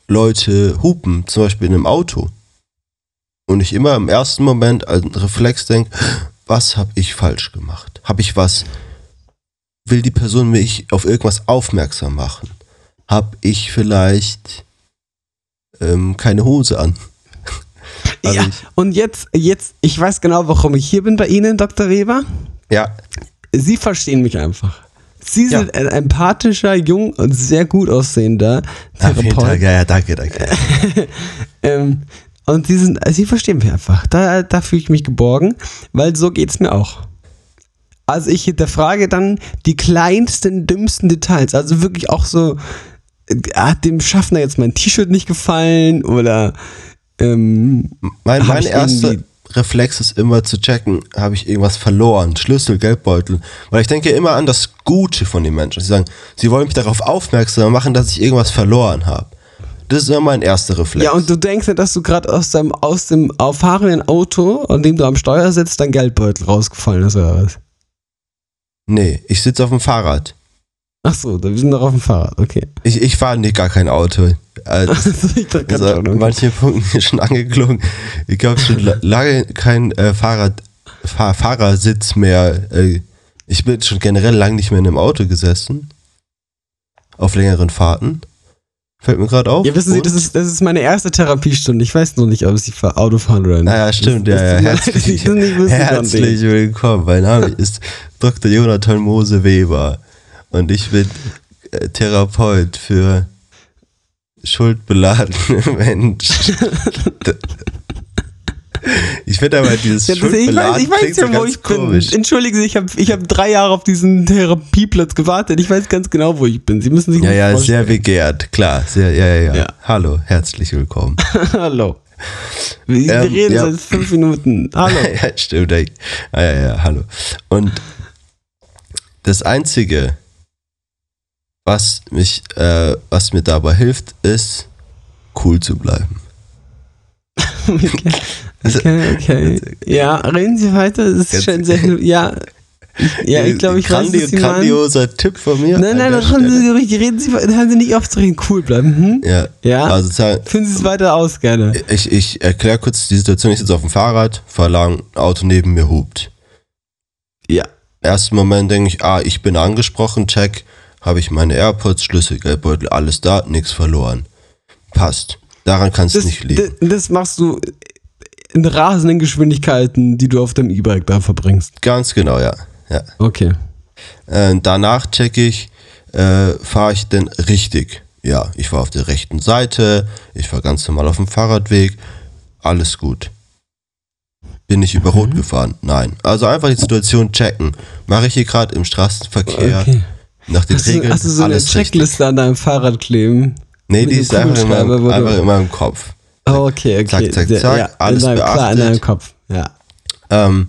Leute hupen, zum Beispiel in einem Auto. Und ich immer im ersten Moment als Reflex denke, was habe ich falsch gemacht? Habe ich was, will die Person mich auf irgendwas aufmerksam machen? Habe ich vielleicht ähm, keine Hose an? Also ja, und jetzt, jetzt, ich weiß genau, warum ich hier bin bei Ihnen, Dr. Weber. Ja, Sie verstehen mich einfach. Sie Ja. sind ein empathischer, jung und sehr gut aussehender. Therapeut. Ja, ja, danke, danke. Ähm, und sie sind, sie verstehen mich einfach. Da, da fühle ich mich geborgen, weil so geht es mir auch. Also ich hinterfrage dann die kleinsten, dümmsten Details. Also wirklich auch so, hat dem Schaffner jetzt mein T-Shirt nicht gefallen oder ähm, Mein, mein erster Reflex ist immer zu checken, habe ich irgendwas verloren? Schlüssel, Geldbeutel. Weil ich denke immer an das Gute von den Menschen. Sie sagen, sie wollen mich darauf aufmerksam machen, dass ich irgendwas verloren habe. Das ist immer mein erster Reflex. ja, und du denkst ja, dass du gerade aus dem, aus dem fahrenden Auto, an dem du am Steuer sitzt, dein Geldbeutel rausgefallen ist oder was? nee, ich sitze auf dem Fahrrad. Ach so, wir sind doch auf dem Fahrrad, okay. Ich, ich fahre nicht gar kein Auto. Gerade an schon, okay. manchen Punkten schon angeklungen. Ich habe schon la- lange kein äh, Fahrrad, Fahr Fahrersitz mehr. Äh, ich bin schon generell lang nicht mehr in einem Auto gesessen. Auf längeren Fahrten. Fällt mir gerade auf. Ja, wissen Sie, das ist, das ist meine erste Therapiestunde. Ich weiß noch nicht, ob Sie für Auto fahren oder nicht. Naja, stimmt, ja, das, ja. das, Herzlich, herzlich willkommen. Mein Name ist Dr. Jonathan Mose Weber und ich bin äh, Therapeut für schuldbeladene Menschen. ich finde aber dieses Ja, das, ich weiß, ich weiß ja, wo ich bin. komisch. Entschuldigen Sie, ich habe ich hab drei Jahre auf diesen Therapieplatz gewartet. Ich weiß ganz genau, wo ich bin. Sie müssen sich Ja, ja, vorstellen. sehr begehrt, klar. Sehr, ja, ja, ja, Ja. Hallo, herzlich willkommen. Hallo. Wir, Ähm, reden ja. seit fünf Minuten. Hallo. ja, stimmt. ey. Ah, ja, ja, hallo. Und das Einzige, was mich, äh, was mir dabei hilft, ist, cool zu bleiben. Okay, okay. Ja, reden Sie weiter. Das ist schon sehr. Ja, ich, ja, ich glaube, ich weiß, Grandi was Sie meinen. grandioser Tipp von mir. Nein, nein, das haben. Sie richtig. Reden Sie, haben Sie nicht auf zu reden. Cool bleiben. Hm? Ja, Ja. also Führen Sie es weiter aus, gerne. ich, ich erkläre kurz die Situation. Ich sitze auf dem Fahrrad, fahre lang, ein Auto neben mir hupt. Ja. ersten Moment denke ich, ah, ich bin angesprochen, check, habe ich meine AirPods, Schlüssel, Geldbeutel, alles da, nichts verloren. Passt. Daran kann es Das, nicht liegen. das, das machst du in rasenden Geschwindigkeiten, die du auf dem E-Bike da verbringst. Ganz genau, ja. ja. Okay. Äh, danach checke ich, äh, fahre ich denn richtig? Ja, ich war auf der rechten Seite, ich war ganz normal auf dem Fahrradweg, alles gut. Bin ich über Mhm. Rot gefahren? Nein. Also einfach die Situation checken. Mache ich hier gerade im Straßenverkehr okay. nach den Hast du, Regeln hast du so eine alles richtig? Checkliste an deinem Fahrrad kleben? Nee, die ist einfach in, meinem, du- einfach in meinem Kopf. Okay, okay. Zack, zack, zack, ja, alles in deinem, Klar, in beachtet. deinem Kopf. Ja. Ähm,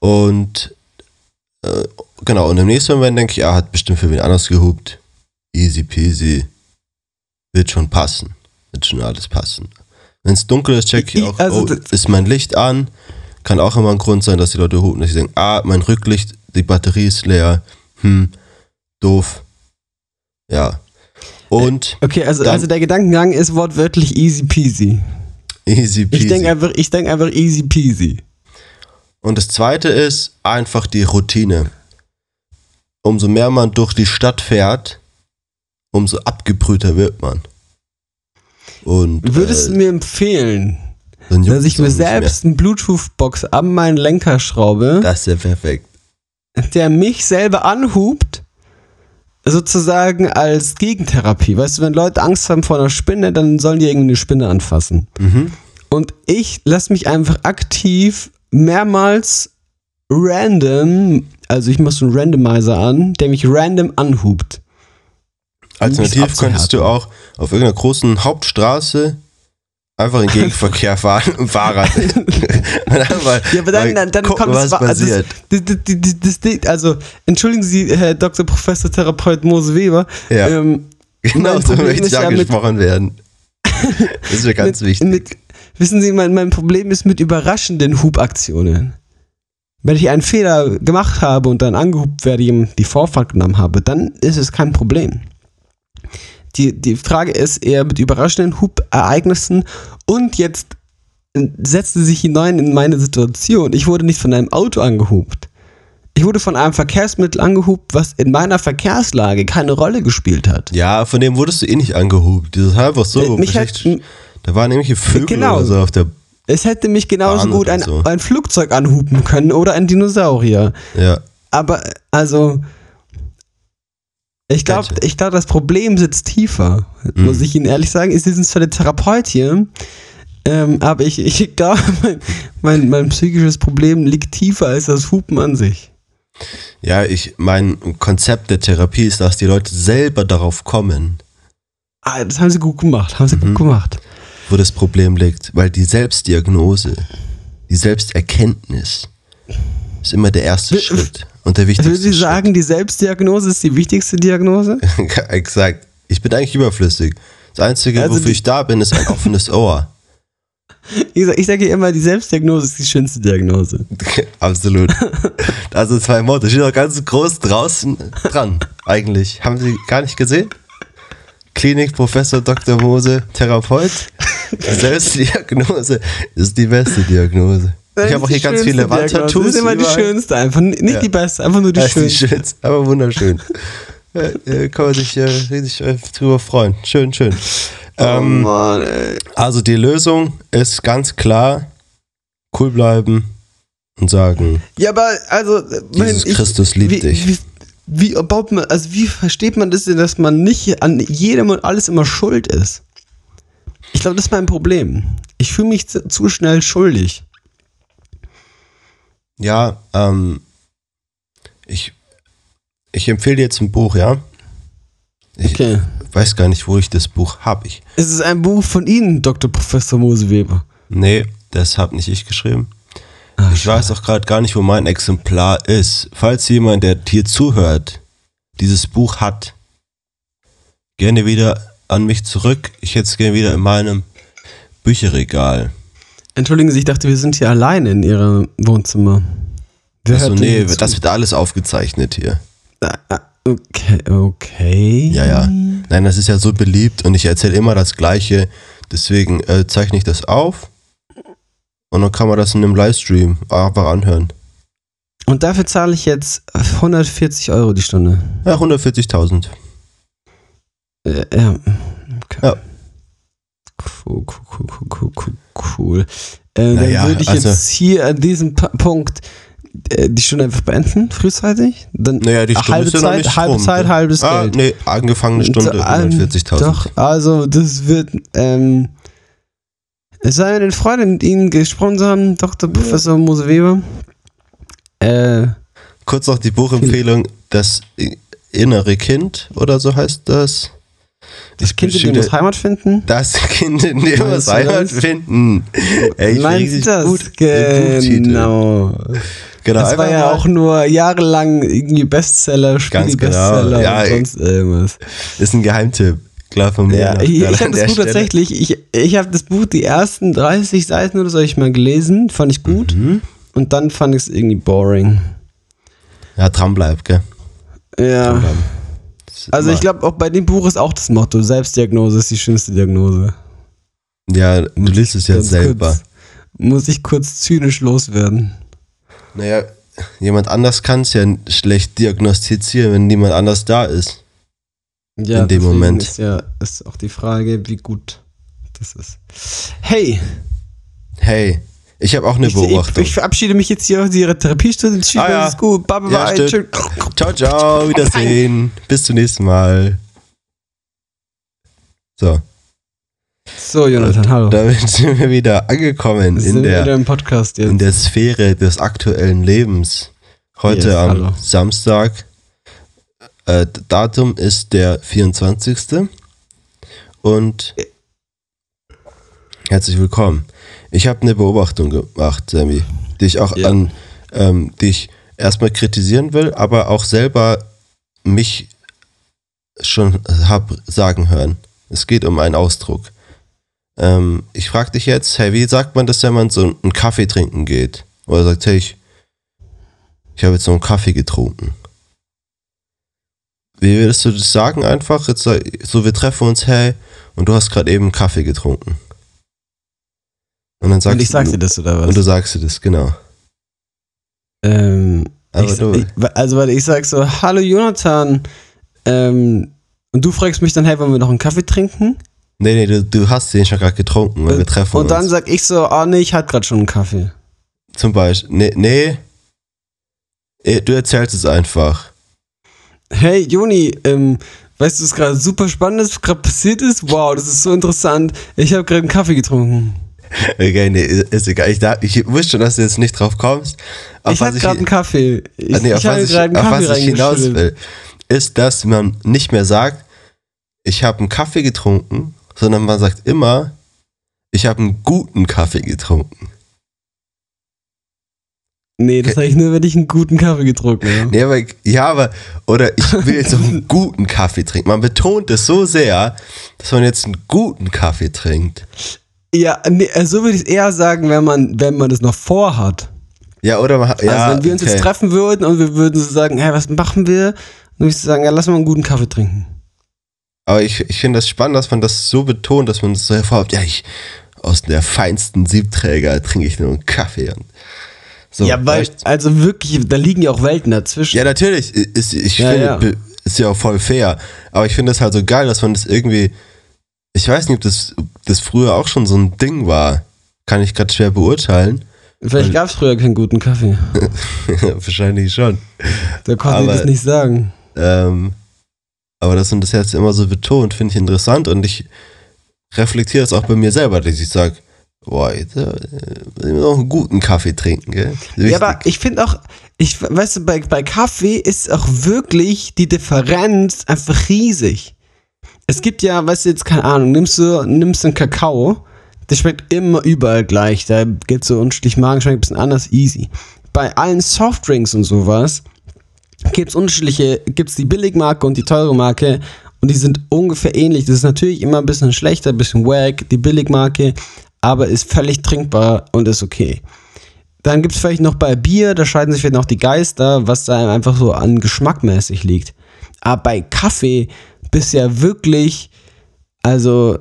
und äh, genau, und im nächsten Moment denke ich, er hat bestimmt für wen anders gehupt. Easy peasy. Wird schon passen. Wird schon alles passen. Wenn es dunkel ist, check ich auch, also oh, ist mein Licht an. Kann auch immer ein Grund sein, dass die Leute hupen, dass sie denken, ah, mein Rücklicht, die Batterie ist leer. Hm, doof. Ja. Und Okay, also, also der Gedankengang ist wortwörtlich easy peasy. easy peasy. Ich denke einfach, ich denk einfach easy peasy. Und das zweite ist einfach die Routine. Umso mehr man durch die Stadt fährt, umso abgebrühter wird man. Und Würdest du äh, mir empfehlen, dass ich mir selbst eine Bluetooth-Box an meinen Lenker schraube. Das ist ja perfekt. der mich selber anhupt, sozusagen als Gegentherapie. Weißt du, wenn Leute Angst haben vor einer Spinne, dann sollen die irgendeine Spinne anfassen. Mhm. Und ich lasse mich einfach aktiv mehrmals random, also ich mache so einen Randomizer an, der mich random anhupt. Alternativ könntest du auch auf irgendeiner großen Hauptstraße einfach in Gegenverkehr fahren und Fahrrad. einfach Ja, aber dann, dann, dann gucken, kommt was es wa- passiert. Das, das, das, das, also, entschuldigen Sie, Herr Dr. Professor Therapeut Mose Weber. Ja. Ähm, genau, so Problem möchte ich ja angesprochen werden. Das ist mir ganz mit, wichtig. Mit, wissen Sie, mein, mein Problem ist mit überraschenden Hubaktionen. Wenn ich einen Fehler gemacht habe und dann angehupt werde, ihm die Vorfahrt genommen habe, dann ist es kein Problem. Die, die Frage ist eher mit überraschenden Hubereignissen und jetzt setzte sich hinein in meine Situation. Ich wurde nicht von einem Auto angehupt. Ich wurde von einem Verkehrsmittel angehupt, was in meiner Verkehrslage keine Rolle gespielt hat. Ja, von dem wurdest du eh nicht angehupt. Das ist einfach so. Äh, mich hat- da waren nämlich Vögel Genau. oder so auf der. Es hätte mich genauso Bahn gut ein, so. ein Flugzeug anhupen können oder ein Dinosaurier. Ja. Aber, also, ich glaube, ich glaub, das Problem sitzt tiefer, Mhm. muss ich Ihnen ehrlich sagen. Sie sind zwar der Therapeut hier, ähm, aber ich, ich glaube, mein, mein, mein psychisches Problem liegt tiefer als das Hupen an sich. Ja, ich, mein Konzept der Therapie ist, dass die Leute selber darauf kommen, Ah, das haben Sie gut gemacht, haben Sie Mhm. gut gemacht. wo das Problem liegt. Weil die Selbstdiagnose, die Selbsterkenntnis ist immer der erste W- Schritt und der Also wichtigste würden Sie sagen, die Selbstdiagnose ist die wichtigste Diagnose? Exakt. Ich bin eigentlich überflüssig. Das Einzige, Also wofür ich da bin, ist ein offenes Ohr. Ich sage ich sag ja immer, die Selbstdiagnose ist die schönste Diagnose. Absolut. Also zwei Worte. Steht auch ganz groß draußen dran, eigentlich. Haben Sie gar nicht gesehen? Klinik Professor Dr. Mose, Therapeut. Selbstdiagnose ist die beste Diagnose. Das Ich habe auch hier ganz schönste viele. Wandtattoos. Das ist immer die schönste, einfach nicht Ja. die beste, einfach nur die Das ist die schönste. schönste, aber wunderschön. Ja, äh, kann man sich äh, richtig äh, drüber freuen. Schön, schön. Oh Ähm, Mann, ey. also die Lösung ist ganz klar, cool bleiben und sagen, Ja, aber also, äh, mein, Jesus Christus liebt wie, dich. Wie, wie baut man, also wie versteht man das denn, dass man nicht an jedem und alles immer schuld ist? Ich glaube, das ist mein Problem. Ich fühle mich zu, zu schnell schuldig. Ja, ähm, ich, ich empfehle dir jetzt ein Buch, ja? Ich Okay. weiß gar nicht, wo ich das Buch habe. Ich, Es ist ein Buch von Ihnen, Dr. Professor Mose Weber. nee, das habe nicht ich geschrieben. Ah, Ich weiß auch gerade gar nicht, wo mein Exemplar ist. Falls jemand, der hier zuhört, dieses Buch hat, gerne wieder an mich zurück. Ich hätte es gerne wieder in meinem Bücherregal. Entschuldigen Sie, ich dachte, wir sind hier alleine in Ihrem Wohnzimmer. Wer Achso, nee, das wird alles aufgezeichnet hier. Okay, okay. Ja, ja. Nein, das ist ja so beliebt und ich erzähle immer das Gleiche. Deswegen äh, zeichne ich das auf und dann kann man das in einem Livestream einfach anhören. Und dafür zahle ich jetzt 140 Euro die Stunde. Ja, 140.000. Äh, ja. Okay. Ja. Cool, cool, cool, cool, cool. Äh, Naja, dann würde ich also- jetzt hier an diesem Punkt die Stunde einfach beenden, frühzeitig. Dann Naja, die Stunde halbe ist ja noch Zeit, nicht halbe rum. Zeit, halbes Ah, Geld. nee, angefangene Stunde, So, ähm, 140.000. Doch, also das wird, ähm, es sei mir eine Freude, mit Ihnen gesprochen zu haben, Dr. Professor Mose Weber. Äh, Kurz noch die Buchempfehlung, das innere Kind oder so heißt das. das Kind in dem muss Heimat finden. Das Kind in dem du Heimat das? finden. Ey, ich Meinst das? gut. Genau. Genau, Das war ja auch nur jahrelang irgendwie Bestseller, Ganz genau, Spiegel-Bestseller ja, und sonst irgendwas. Ist ein Geheimtipp. Klar von mir. Ja, ich, ich habe das Buch Stelle. tatsächlich, ich, ich habe das Buch die ersten 30 Seiten oder so ich mal gelesen, fand ich gut. Mhm. Und dann fand ich es irgendwie boring. Ja, dranbleib, gell? Ja. Also ich glaube, auch bei dem Buch ist auch das Motto, Selbstdiagnose ist die schönste Diagnose. Ja, du liest es ja selber. Kurz, muss ich kurz zynisch loswerden. Naja, jemand anders kann es ja schlecht diagnostizieren, wenn niemand anders da ist. Ja, In dem Moment. Ist ja ist auch die Frage, wie gut das ist. Hey, Hey, ich habe auch eine ich, ich, Beobachtung. ich verabschiede mich jetzt hier aus Ihrer Therapiestunde. Tschüss, Ah, ja. alles gut. Bye, bye, Ja, bye. Tschüss. ciao, ciao, Wiedersehen. Bis zum nächsten Mal. So, So, Jonathan, hallo. damit sind wir wieder angekommen sind in wieder der, jetzt. in der Sphäre des aktuellen Lebens. Heute Yes, am hallo. Samstag, Äh, Datum ist der 24. Und herzlich willkommen. Ich habe eine Beobachtung gemacht, Sammy, die ich auch Ja. an, ähm, die ich erstmal kritisieren will, aber auch selber mich schon hab sagen hören. Es geht um einen Ausdruck. Ähm, ich frage dich jetzt, hey, wie sagt man das, wenn man so einen Kaffee trinken geht? Oder sagt, hey, ich, ich habe jetzt noch einen Kaffee getrunken. Wie würdest du das sagen einfach? Jetzt, so, wir treffen uns, hey, und du hast gerade eben einen Kaffee getrunken. Und dann sagst Und ich sag du, dir das oder was? und du sagst dir das, genau. Ähm, ich, du, ich, also, warte, ich sag so, hallo Jonathan. Ähm, und du fragst mich dann, hey, wollen wir noch einen Kaffee trinken? Nee, nee, du, du hast den schon gerade getrunken und wir treffen Und dann uns. sag ich so, ah nee, ich hatte gerade schon einen Kaffee. Zum Beispiel, nee, nee, Eh, du erzählst es einfach. Hey Joni, ähm, weißt du, was gerade super spannendes gerade passiert ist? Wow, das ist so interessant. Ich habe gerade einen Kaffee getrunken. Okay, nee, ist egal. Ich, da, ich wusste schon, dass du jetzt nicht drauf kommst. Auf ich hatte gerade einen Kaffee. Ich, Ah, nee, auf ich habe was ich, gerade einen auf Kaffee was ich hinaus will, ist, dass man nicht mehr sagt, ich habe einen Kaffee getrunken, sondern man sagt immer, ich habe einen guten Kaffee getrunken. Nee, das sage ich nur, wenn ich einen guten Kaffee getrunken habe. Nee, aber, ja, aber, oder ich will jetzt einen guten Kaffee trinken. Man betont es so sehr, dass man jetzt einen guten Kaffee trinkt. Ja, nee, äh, so würde ich es eher sagen, wenn man, wenn man das noch vorhat. Ja, oder man, ja, also wenn wir uns okay. jetzt treffen würden und wir würden so sagen, hey, was machen wir? Dann würde ich sagen, ja, lass mal einen guten Kaffee trinken. Aber ich, ich finde das spannend, dass man das so betont, dass man das so hervorhebt. Ja, ich, aus der feinsten Siebträger trinke ich nur einen Kaffee. Und so, ja, weil, also wirklich, da liegen ja auch Welten dazwischen. Ja, natürlich. Ist, ich Ja, finde, ja. ist ja auch voll fair. Aber ich finde es halt so geil, dass man das irgendwie. Ich weiß nicht, ob das, das früher auch schon so ein Ding war. Kann ich gerade schwer beurteilen. Vielleicht gab es früher keinen guten Kaffee. Wahrscheinlich schon. Da konnte ich das nicht sagen. Ähm, aber dass man das jetzt immer so betont, finde ich interessant und ich reflektiere es auch bei mir selber, dass ich sage, boah, jetzt äh, will noch einen guten Kaffee trinken, gell? Ja, aber ich finde auch, ich weißt du, bei, bei Kaffee ist auch wirklich die Differenz einfach riesig. Es gibt ja, weißt du, jetzt keine Ahnung, nimmst du nimmst einen Kakao, der schmeckt immer überall gleich. Da gibt so unterschiedlich Magen, schmeckt ein bisschen anders, easy. Bei allen Softdrinks und sowas gibt es unterschiedliche, gibt es die Billigmarke und die teure Marke und die sind ungefähr ähnlich. Das ist natürlich immer ein bisschen schlechter, ein bisschen wack, die Billigmarke, aber ist völlig trinkbar und ist okay. Dann gibt es vielleicht noch bei Bier, da scheiden sich vielleicht noch die Geister, was da einfach so an geschmackmäßig liegt. Aber bei Kaffee bist ja wirklich, also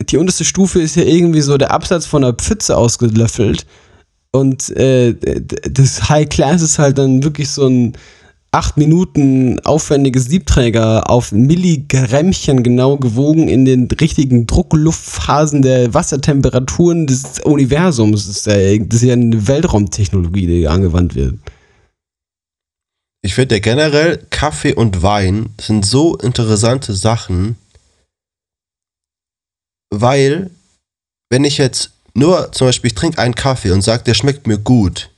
die unterste Stufe ist ja irgendwie so der Absatz von einer Pfütze ausgelöffelt. Und äh, das High Class ist halt dann wirklich so ein 8 Minuten aufwendiges Siebträger auf Milligrammchen genau gewogen in den richtigen Druckluftphasen der Wassertemperaturen des Universums. Ist ja, das ist ja eine Weltraumtechnologie, die angewandt wird. Ich finde ja generell, Kaffee und Wein sind so interessante Sachen, weil, wenn ich jetzt nur zum Beispiel, ich trinke einen Kaffee und sage, der schmeckt mir gut,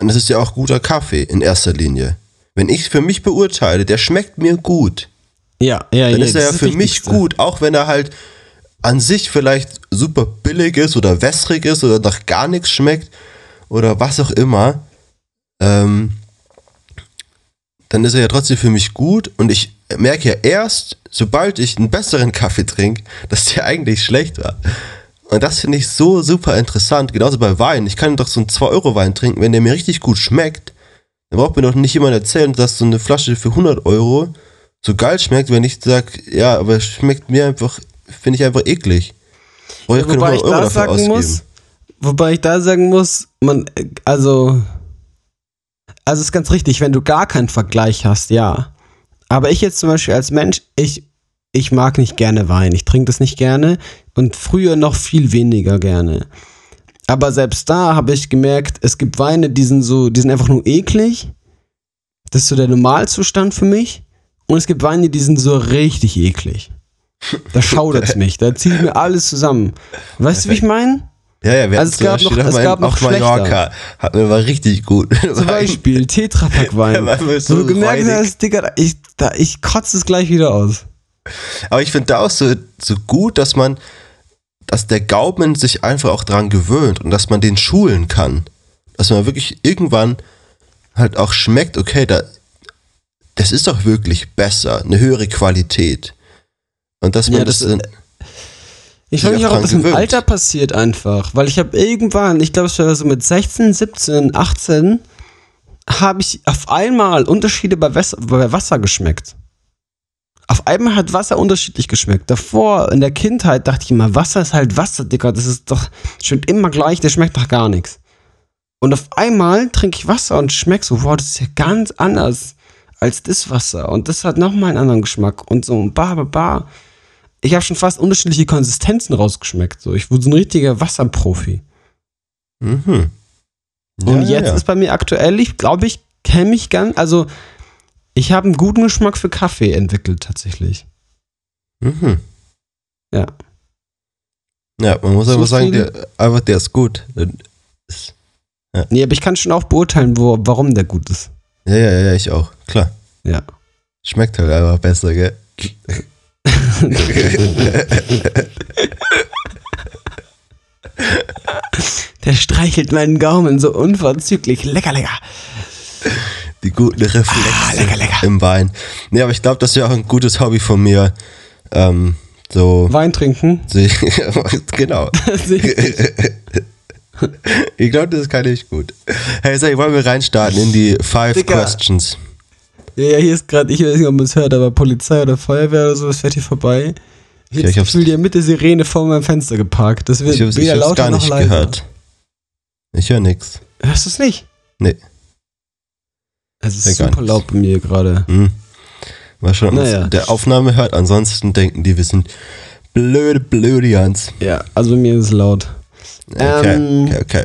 und das ist ja auch guter Kaffee in erster Linie. Wenn ich für mich beurteile, der schmeckt mir gut, Ja, ja, dann ja. ist er ja für mich gut, auch wenn er halt an sich vielleicht super billig ist oder wässrig ist oder nach gar nichts schmeckt oder was auch immer, ähm, dann ist er ja trotzdem für mich gut und ich merke ja erst, sobald ich einen besseren Kaffee trinke, dass der eigentlich schlecht war. Und das finde ich so super interessant, genauso bei Wein. Ich kann doch so einen 2-Euro-Wein trinken, wenn der mir richtig gut schmeckt, dann braucht mir doch nicht jemand erzählen, dass so eine Flasche für 100 Euro so geil schmeckt, wenn ich sage, ja, aber es schmeckt mir einfach, finde ich einfach eklig. Brauche ich Wobei ich 100 Euro da sagen ausgeben. muss, wobei ich da sagen muss, man, äh, also, also ist ganz richtig, wenn du gar keinen Vergleich hast, ja. Aber ich jetzt zum Beispiel als Mensch, ich, ich mag nicht gerne Wein, ich trinke das nicht gerne und früher noch viel weniger gerne. Aber selbst da habe ich gemerkt, es gibt Weine, die sind so, die sind einfach nur eklig. Das ist so der Normalzustand für mich. Und es gibt Weine, die sind so richtig eklig. Da schaudert's mich, da ziehe ich mir alles zusammen. Weißt du, wie ich meine? Ja, ja, wir Also es gab noch- es mal gab noch Mallorca. Hatten wir war richtig gut. Zum Beispiel Tetrapack-Wein. Ja, weil wir so du gemerkt hast, Digga, ich, da, ich kotze es gleich wieder aus. Aber ich finde da auch so, so gut, dass man, dass der Gaumen sich einfach auch dran gewöhnt und dass man den schulen kann. Dass man wirklich irgendwann halt auch schmeckt, okay, da, das ist doch wirklich besser, eine höhere Qualität. Und dass man Ja, das, das- dann- Ich frage mich auch ob das im gewöhnt. Alter passiert einfach. Weil ich habe irgendwann, ich glaube, es war so mit 16, 17, 18, habe ich auf einmal Unterschiede bei Wasser, bei Wasser geschmeckt. Auf einmal hat Wasser unterschiedlich geschmeckt. Davor, in der Kindheit, dachte ich immer, Wasser ist halt Wasser, Digga. Das ist doch, schmeckt immer gleich, der schmeckt doch gar nichts. Und auf einmal trinke ich Wasser und schmeckt so, wow, das ist ja ganz anders als das Wasser. Und das hat nochmal einen anderen Geschmack. Und so, ba, ba, ba. Ich habe schon fast unterschiedliche Konsistenzen rausgeschmeckt. So, ich wurde so ein richtiger Wasserprofi. mhm. Und Ja, jetzt ja. ist bei mir aktuell, ich glaube, ich kenne mich ganz, also ich habe einen guten Geschmack für Kaffee entwickelt tatsächlich. Mhm. Ja. Ja, man muss So aber sagen, der, aber der ist gut. Ist- Nee, aber ich kann schon auch beurteilen, wo, warum der gut ist. Ja, ja, ja, ich auch. Klar. Ja. Schmeckt halt einfach besser, gell? Der streichelt meinen Gaumen so unverzüglich. Lecker, lecker. Die guten Reflexe Ah, lecker, lecker. im Wein. Nee, aber ich glaube, das wäre auch ein gutes Hobby von mir. Ähm, so. Wein trinken. genau. Ich glaube, das kann ich gut. Hey, sag, wollen wir reinstarten in die Five Digga. Questions? ja, ja, hier ist gerade, ich weiß nicht, ob man es hört, aber Polizei oder Feuerwehr oder so, das fährt hier vorbei. Ich ich habe hab's- das Gefühl, die haben mit der Sirene vor meinem Fenster geparkt. Das wird Ich habe es weder lauter gar noch nicht leiser. gehört. Ich höre nichts. Hörst du es nicht? Nee. Es ist super laut bei mir gerade. Hm. Mal schon, Naja. der Aufnahme hört. Ansonsten denken die, wir sind blöde Blödians. Ja, also bei mir ist es laut. Okay, Ähm, okay, okay.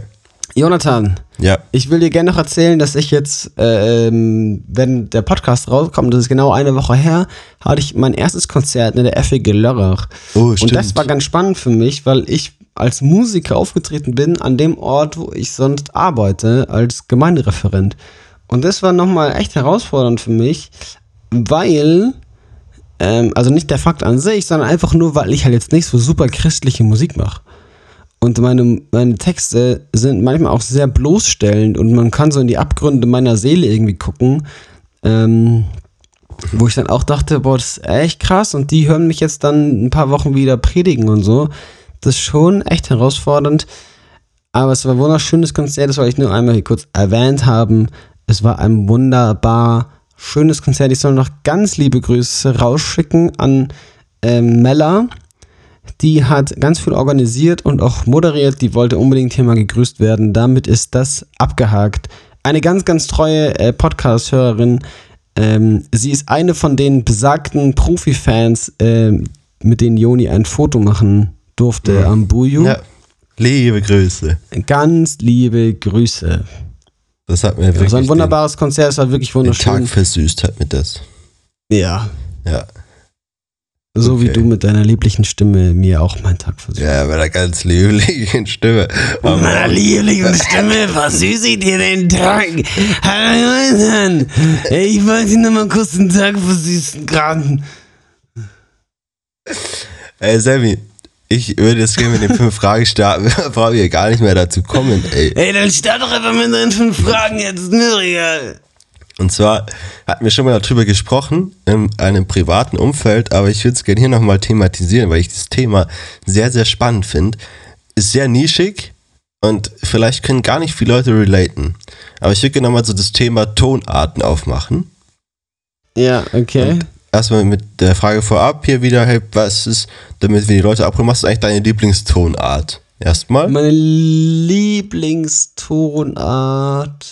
Jonathan, Ja, ich will dir gerne noch erzählen, dass ich jetzt, äh, ähm, wenn der Podcast rauskommt, das ist genau eine Woche her, hatte ich mein erstes Konzert in der FEG Lörrach. oh, stimmt. Und das war ganz spannend für mich, weil ich als Musiker aufgetreten bin an dem Ort, wo ich sonst arbeite, als Gemeindereferent. Und das war nochmal echt herausfordernd für mich, weil, ähm, also nicht der Fakt an sich, sondern einfach nur, weil ich halt jetzt nicht so super christliche Musik mache. Und meine, meine Texte sind manchmal auch sehr bloßstellend und man kann so in die Abgründe meiner Seele irgendwie gucken. Ähm, wo ich dann auch dachte, boah, das ist echt krass und die hören mich jetzt dann ein paar Wochen wieder predigen und so. Das ist schon echt herausfordernd. Aber es war ein wunderschönes Konzert, das wollte ich nur einmal hier kurz erwähnt haben. Es war ein wunderbar schönes Konzert. Ich soll noch ganz liebe Grüße rausschicken an ähm, Mella. Die hat ganz viel organisiert und auch moderiert. Die wollte unbedingt hier mal gegrüßt werden. Damit ist das abgehakt. Eine ganz, ganz treue äh, Podcast-Hörerin. Ähm, sie ist eine von den besagten Profi-Fans, ähm, mit denen Joni ein Foto machen durfte am Buju. Ja, liebe Grüße. Ganz liebe Grüße. Das hat mir Das wirklich war ein wunderbares Konzert, es war wirklich den, den wunderschön. Tag versüßt, hat mir das. Ja, Ja, so wie Okay. du mit deiner lieblichen Stimme mir auch meinen Tag versüßt. ja mit einer ganz lieblichen Stimme. Mit meiner lieblichen Stimme versüße ich dir den Tag. Hallo Jonathan, ich wollte dir noch mal kurz den Tag versüßen gerade. ey, Sammy, ich würde jetzt gerne mit den fünf Fragen starten. Wir brauchen hier gar nicht mehr dazu kommen, ey. Ey, dann start doch einfach mit deinen fünf Fragen jetzt, mir egal. Und zwar hatten wir schon mal darüber gesprochen, in einem privaten Umfeld, aber ich würde es gerne hier nochmal thematisieren, weil ich dieses Thema sehr, sehr spannend finde. Ist sehr nischig und vielleicht können gar nicht viele Leute relaten. Aber ich würde gerne nochmal so das Thema Tonarten aufmachen. Ja, okay. Und erstmal mit der Frage vorab hier wieder, hey, was ist, damit wir die Leute abholen, was ist eigentlich deine Lieblingstonart? Erstmal. Meine Lieblingstonart.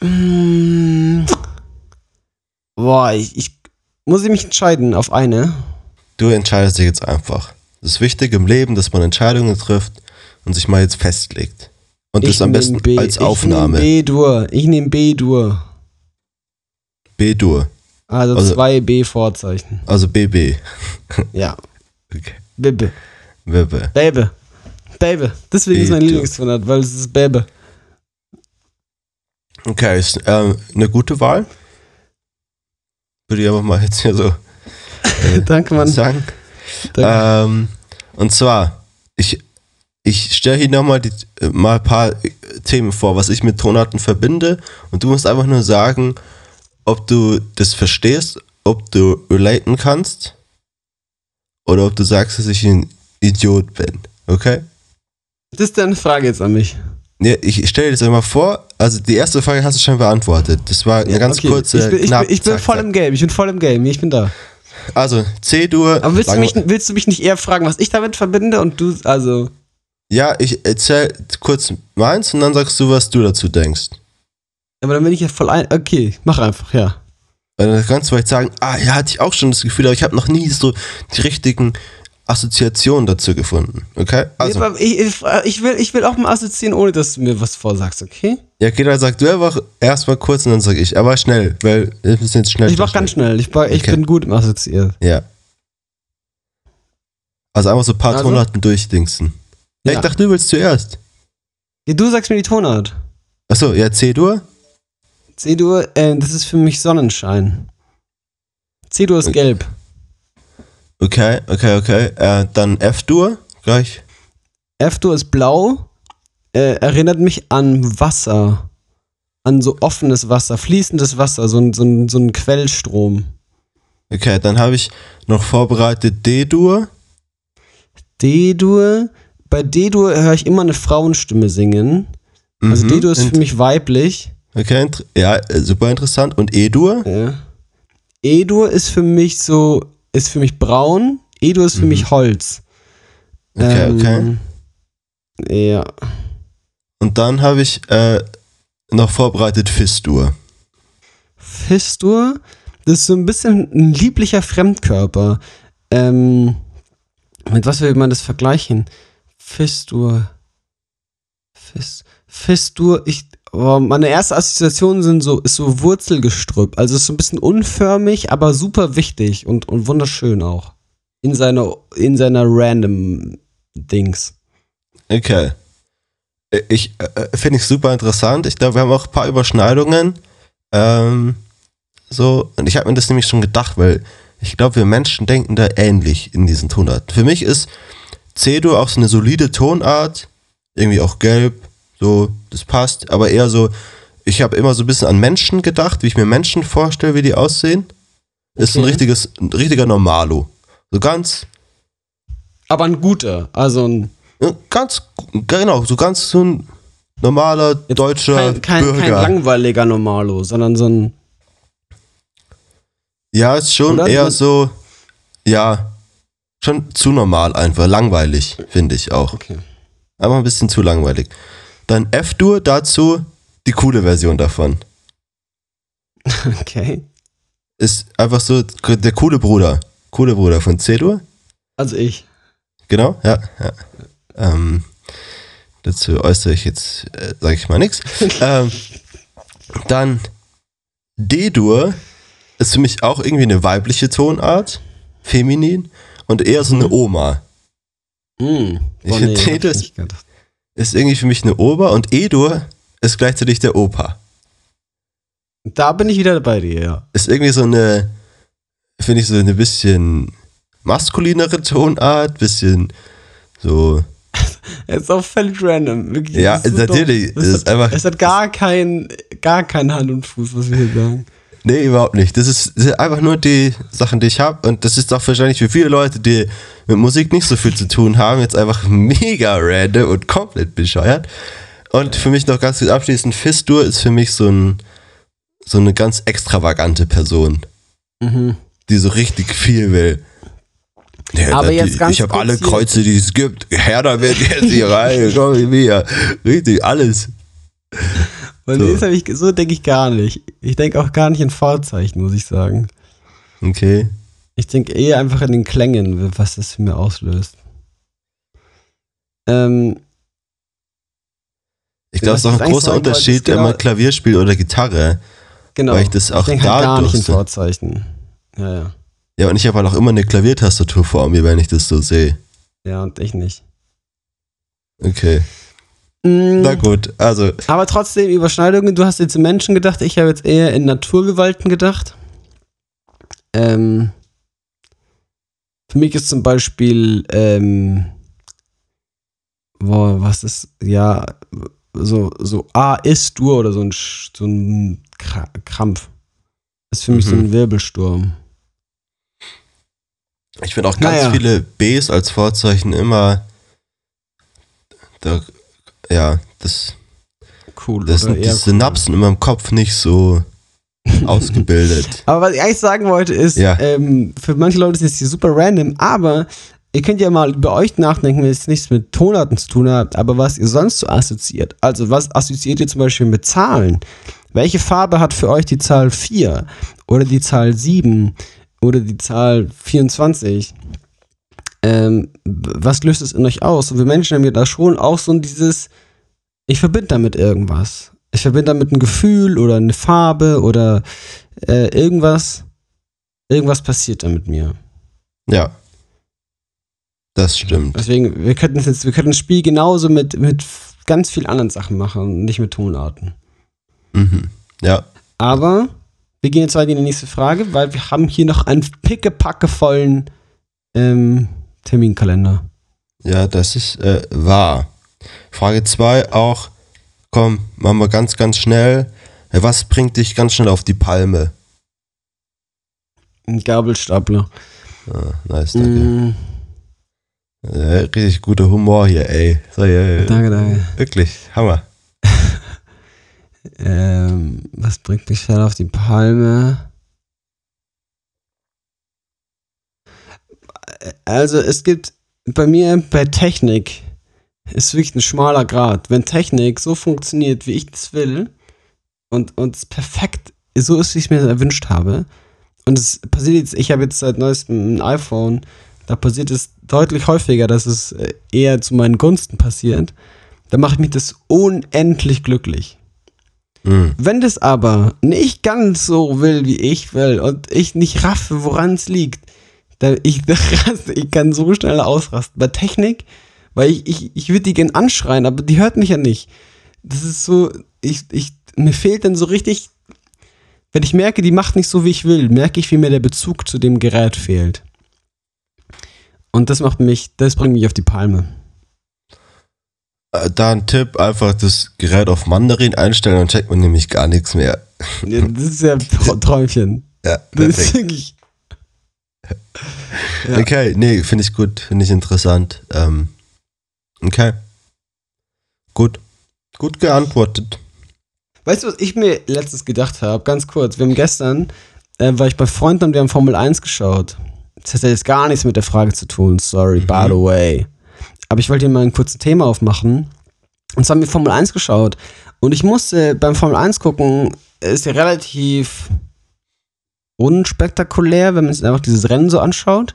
Mm. Boah, ich, ich muss ich mich entscheiden auf eine. Du entscheidest dich jetzt einfach. Es ist wichtig im Leben, dass man Entscheidungen trifft und sich mal jetzt festlegt. Und das am besten B- als Aufnahme. Ich nehme B-Dur. Ich nehme B-Dur. B-Dur. Also, Also- zwei B-Vorzeichen. Also BB. Ja. Okay. Bibbe. Bibbe. Baby. Baby. Deswegen ist mein. Lieblingstonart, weil es ist Baby. Okay, ist ähm, eine gute Wahl. Würde ich einfach mal jetzt hier so Danke, Mann. sagen. Danke. Ähm, und zwar, ich, ich stelle hier nochmal äh, mal ein paar äh, Themen vor, was ich mit Tonarten verbinde. Und du musst einfach nur sagen, ob du das verstehst, ob du relaten kannst oder ob du sagst, dass ich ein Idiot bin. Okay? das ist deine Frage jetzt an mich. Ja, ich stelle dir das einmal vor. Also die erste Frage hast du schon beantwortet. Das war eine ganz Okay, kurze. Ich bin, ich, knapp, bin, ich bin zack, voll im Game. Ich bin voll im Game. Ich bin da. Also C-Dur. Aber willst du, mich, willst du mich nicht eher fragen, was ich damit verbinde und du, also. Ja, ich erzähl kurz meins und dann sagst du, was du dazu denkst. Aber dann bin ich ja voll ein. Okay, mach einfach, ja. Dann kannst du vielleicht sagen, ah, ja, hatte ich auch schon das Gefühl, aber ich habe noch nie so die richtigen Assoziationen dazu gefunden. Okay? Also, Also. Ich, ich, will, ich will auch mal assoziieren, ohne dass du mir was vorsagst, okay? ja, okay, dann sag du einfach erstmal kurz und dann sag ich, aber schnell, weil wir müssen jetzt schnell. Ich mach ganz schnell. Ich, ich Okay. bin gut im Assoziieren. Ja. Also einfach so ein paar Also? Tonarten durchdingsen. Ja. Ich dachte, du willst zuerst. Ja, du sagst mir die Tonart. Achso, ja, C-Dur? C-Dur, äh, das ist für mich Sonnenschein. C-Dur ist Okay. gelb. Okay, okay, okay. Äh, dann F-Dur gleich. F-Dur ist blau. Äh, erinnert mich an Wasser. An so offenes Wasser, fließendes Wasser, so ein, so ein, so ein Quellstrom. Okay, dann habe ich noch vorbereitet D-Dur. D-Dur. Bei D-Dur höre ich immer eine Frauenstimme singen. Also Mhm, D-Dur ist für mich weiblich. Okay, ja, äh, super interessant. Und E-Dur? Ja. E-Dur ist für mich so, ist für mich braun. E-Dur ist für Mhm. mich Holz. Okay, okay. okay. Ja. Und dann habe ich äh, noch vorbereitet Fis-Dur. Fistur, das ist so ein bisschen ein lieblicher Fremdkörper. Ähm, mit was will man das vergleichen? Fistur. Fis, Fistur, ich, meine erste Assoziation sind so, ist so Wurzelgestrüpp. Also ist so ein bisschen unförmig, aber super wichtig und, und wunderschön auch. In seiner, in seiner random Dings. Okay. Äh, Ich äh, finde ich super interessant. Ich glaube, wir haben auch ein paar Überschneidungen. Ähm, so, und ich habe mir das nämlich schon gedacht, weil ich glaube, wir Menschen denken da ähnlich in diesen Tonarten. Für mich ist C-Dur auch so eine solide Tonart, irgendwie auch gelb, so, das passt, aber eher so, ich habe immer so ein bisschen an Menschen gedacht, wie ich mir Menschen vorstelle, wie die aussehen. Ist ein Okay. richtiges, ein richtiger Normalo. So ganz, Aber ein guter, also ein Ganz, genau, so ganz so ein normaler deutscher kein, kein, Bürger. kein langweiliger Normalo, sondern so ein ja, ist schon Oder? eher so, ja, schon zu normal einfach, langweilig, finde ich auch. Okay. Aber ein bisschen zu langweilig. Dann F-Dur, dazu die coole Version davon. Okay. Ist einfach so der coole Bruder. Coole Bruder von C-Dur. Also ich. Genau, ja. ja. Ähm, dazu äußere ich jetzt, äh, sage ich mal nichts. ähm, dann D-Dur ist für mich auch irgendwie eine weibliche Tonart, feminin und eher so eine Oma. Hm. Ich Boah, finde, nicht gedacht. Ist irgendwie für mich eine Oma und E-Dur ist gleichzeitig der Opa. Da bin ich wieder bei dir, ja. Ist irgendwie so eine, finde ich so eine bisschen maskulinere Tonart, bisschen so, Es ist auch völlig random. Wirklich, Ja, natürlich, dumm. es hat, einfach- es hat gar kein, gar kein Hand und Fuß, was wir hier sagen. Nee, überhaupt nicht. Das ist, das sind einfach nur die Sachen, die ich habe. Und das ist auch wahrscheinlich für viele Leute, die mit Musik nicht so viel zu tun haben, jetzt einfach mega random und komplett bescheuert. Und für mich noch ganz abschließend, Fistur ist für mich so, ein, so eine ganz extravagante Person, Mhm. die so richtig viel will. Ja, Aber die, jetzt ganz ich habe alle Kreuze, die es gibt. Herr, da wird jetzt hier rein. Komm hier. Richtig, alles. Weil So. so, ich, denke ich gar nicht. Ich denke auch gar nicht in Vorzeichen, muss ich sagen. Okay. Ich denke eher einfach in den Klängen, was das für mir auslöst. Ähm, Ich glaube, es ist auch ein ich großer Unterschied, ist genau- wenn man Klavier spielt oder Gitarre. genau. Weil ich das auch denke halt gar nicht in Vorzeichen. Ja, ja. Ja, und ich habe halt auch immer eine Klaviertastatur vor mir, wenn ich das so sehe. Ja, und ich nicht. Okay. Mm, Na gut, also, aber trotzdem Überschneidungen. Du hast jetzt in Menschen gedacht, ich habe jetzt eher in Naturgewalten gedacht. Ähm, für mich ist zum Beispiel, ähm, boah, was ist, ja, so, so A ist du oder so ein, so ein Kra- Krampf. Das ist für mich so Mhm. ein Wirbelsturm. ich finde auch ganz Naja. viele Bs als Vorzeichen immer. Da, ja, das, Cool. das sind die eher cool. Synapsen in meinem Kopf nicht so ausgebildet. Aber was ich eigentlich sagen wollte ist, Ja. ähm, für manche Leute ist es hier super random, aber ihr könnt ja mal über euch nachdenken, wenn es nichts mit Tonarten zu tun hat, aber was ihr sonst so assoziiert. Also was assoziiert ihr zum Beispiel mit Zahlen? Welche Farbe hat für euch die Zahl 4 oder die Zahl 7 oder die Zahl 24? Ähm, was löst es in euch aus? Und wir Menschen haben ja da schon auch so dieses, ich verbinde damit irgendwas. Ich verbinde damit ein Gefühl oder eine Farbe oder äh, irgendwas. Irgendwas passiert da mit mir. Ja. Das stimmt. Deswegen, wir könnten jetzt, wir könnten das Spiel genauso mit, mit ganz vielen anderen Sachen machen und nicht mit Tonarten. Mhm. Ja. Aber wir gehen jetzt weiter in die nächste Frage, weil wir haben hier noch einen pickepackevollen ähm, Terminkalender. Ja, das ist äh, wahr. Frage 2 auch, komm, machen wir ganz, ganz schnell. Äh, Was bringt dich ganz schnell auf die Palme? Ein Gabelstapler. Ah, nice, danke. Mm, Äh, richtig guter Humor hier, ey. So, ja, danke, danke. Wirklich, Hammer. Ähm, was bringt mich schnell auf die Palme? Also es gibt bei mir bei Technik ist wirklich ein schmaler Grad. Wenn Technik so funktioniert, wie ich es will und und es perfekt so ist, wie ich es mir erwünscht habe und es passiert jetzt, ich habe jetzt seit neuestem ein iPhone, da passiert es deutlich häufiger, dass es äh, eher zu meinen Gunsten passiert. Da mache ich mich das unendlich glücklich. Mhm. Wenn das aber nicht ganz so will, wie ich will und ich nicht raffe, woran es liegt, dann ich, ich kann so schnell ausrasten. Bei Technik, weil ich, ich, ich würde die gern anschreien, aber die hört mich ja nicht. Das ist so, ich, ich, mir fehlt dann so richtig, wenn ich merke, die macht nicht so, wie ich will, merke ich, wie mir der Bezug zu dem Gerät fehlt. Und das macht mich, das bringt mich auf die Palme. Äh, Da ein Tipp, einfach das Gerät auf Mandarin einstellen, dann checkt man nämlich gar nichts mehr. Ja, Das ist ja Tra- Träumchen. Ja, Das ist wirklich. Ja. Okay, nee, finde ich gut, finde ich interessant. Ähm, okay. Gut. Gut geantwortet. Weißt du, was ich mir letztens gedacht habe? Ganz kurz. Wir haben gestern, äh, war ich bei Freunden und wir haben Formel 1 geschaut. Das hat ja jetzt gar nichts mit der Frage zu tun. Sorry, Mhm. by the way. Aber ich wollte hier mal ein kurzes Thema aufmachen. Und zwar haben wir Formel 1 geschaut. Und ich musste beim Formel 1 gucken, ist ja relativ unspektakulär, wenn man sich einfach dieses Rennen so anschaut.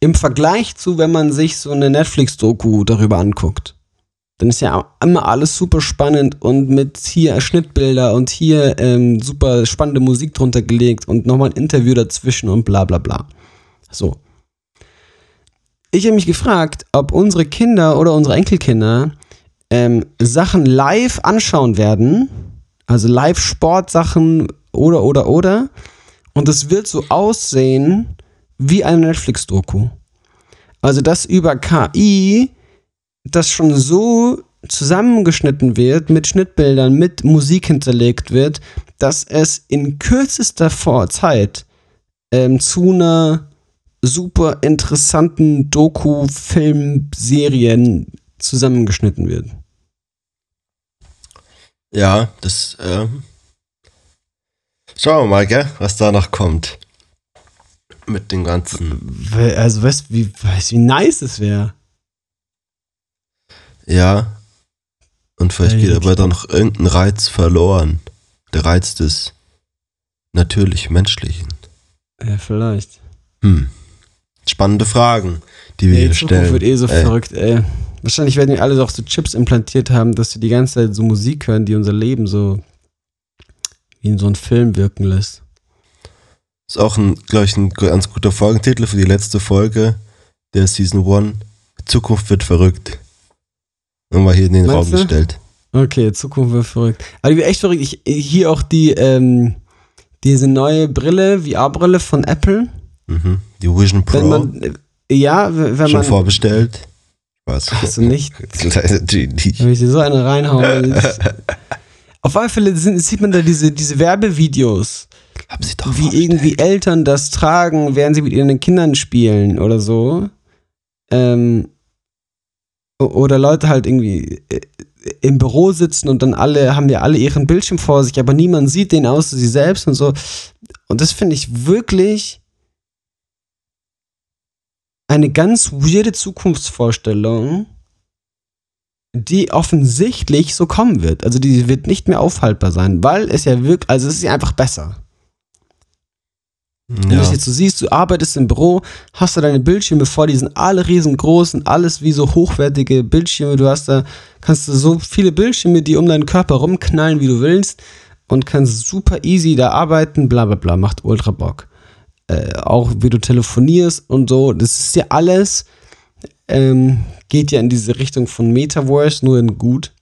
Im Vergleich zu, wenn man sich so eine Netflix-Doku darüber anguckt. Dann ist ja immer alles super spannend und mit hier Schnittbilder und hier ähm, super spannende Musik drunter gelegt und nochmal ein Interview dazwischen und bla bla bla. So. Ich habe mich gefragt, ob unsere Kinder oder unsere Enkelkinder ähm, Sachen live anschauen werden, also Live-Sportsachen oder oder oder, und es wird so aussehen wie eine Netflix-Doku. Also dass über KI das schon so zusammengeschnitten wird, mit Schnittbildern, mit Musik hinterlegt wird, dass es in kürzester Vor Zeit ähm, zu einer super interessanten Doku-Film-Serien zusammengeschnitten wird. Ja, das, ähm, schauen wir mal, gell, was da noch kommt. Mit dem Ganzen. Also, weißt du, wie, weißt, wie nice es wäre? Ja. Und vielleicht Ey, geht aber dann noch irgendein Reiz verloren. Der Reiz des natürlich Menschlichen. Ja, vielleicht. Hm. Spannende Fragen, die wir Ey, hier die stellen. wird eh so Ey. verrückt, ey. Wahrscheinlich werden wir alle doch so Chips implantiert haben, dass wir die ganze Zeit so Musik hören, die unser Leben so wie in so einen Film wirken lässt. Ist auch, glaube ich, ein ganz guter Folgentitel für die letzte Folge der Season 1. Zukunft wird verrückt. Nochmal hier in den Meinst Raum du? gestellt. Okay, Zukunft wird verrückt. Aber die wird echt verrückt. Ich, hier auch die, ähm, diese neue Brille, VR-Brille von Apple. Mhm. Die Vision Pro. Wenn man, äh, ja, wenn schon man, vorbestellt. Was? Hast du nicht? Kleine Genie. Wenn ich dir so eine reinhauen. Auf alle Fälle sieht man da diese, diese Werbevideos, Hab sie doch wie irgendwie Eltern das tragen, während sie mit ihren Kindern spielen oder so. Ähm, oder Leute halt irgendwie äh, im Büro sitzen und dann alle haben ja alle ihren Bildschirm vor sich, aber niemand sieht den außer sie selbst und so. Und das finde ich wirklich eine ganz weirde Zukunftsvorstellung, die offensichtlich so kommen wird. Also die wird nicht mehr aufhaltbar sein, weil es ja wirklich, also es ist ja einfach besser. Wenn du Ja. das jetzt so siehst, du arbeitest im Büro, hast du deine Bildschirme vor, die sind alle riesengroß und alles wie so hochwertige Bildschirme. Du hast da, kannst du so viele Bildschirme, die um deinen Körper rumknallen, wie du willst und kannst super easy da arbeiten, bla bla bla, macht ultra Bock. Äh, auch wie du telefonierst und so, das ist ja alles, ähm, geht ja in diese Richtung von Metaverse, nur in gut.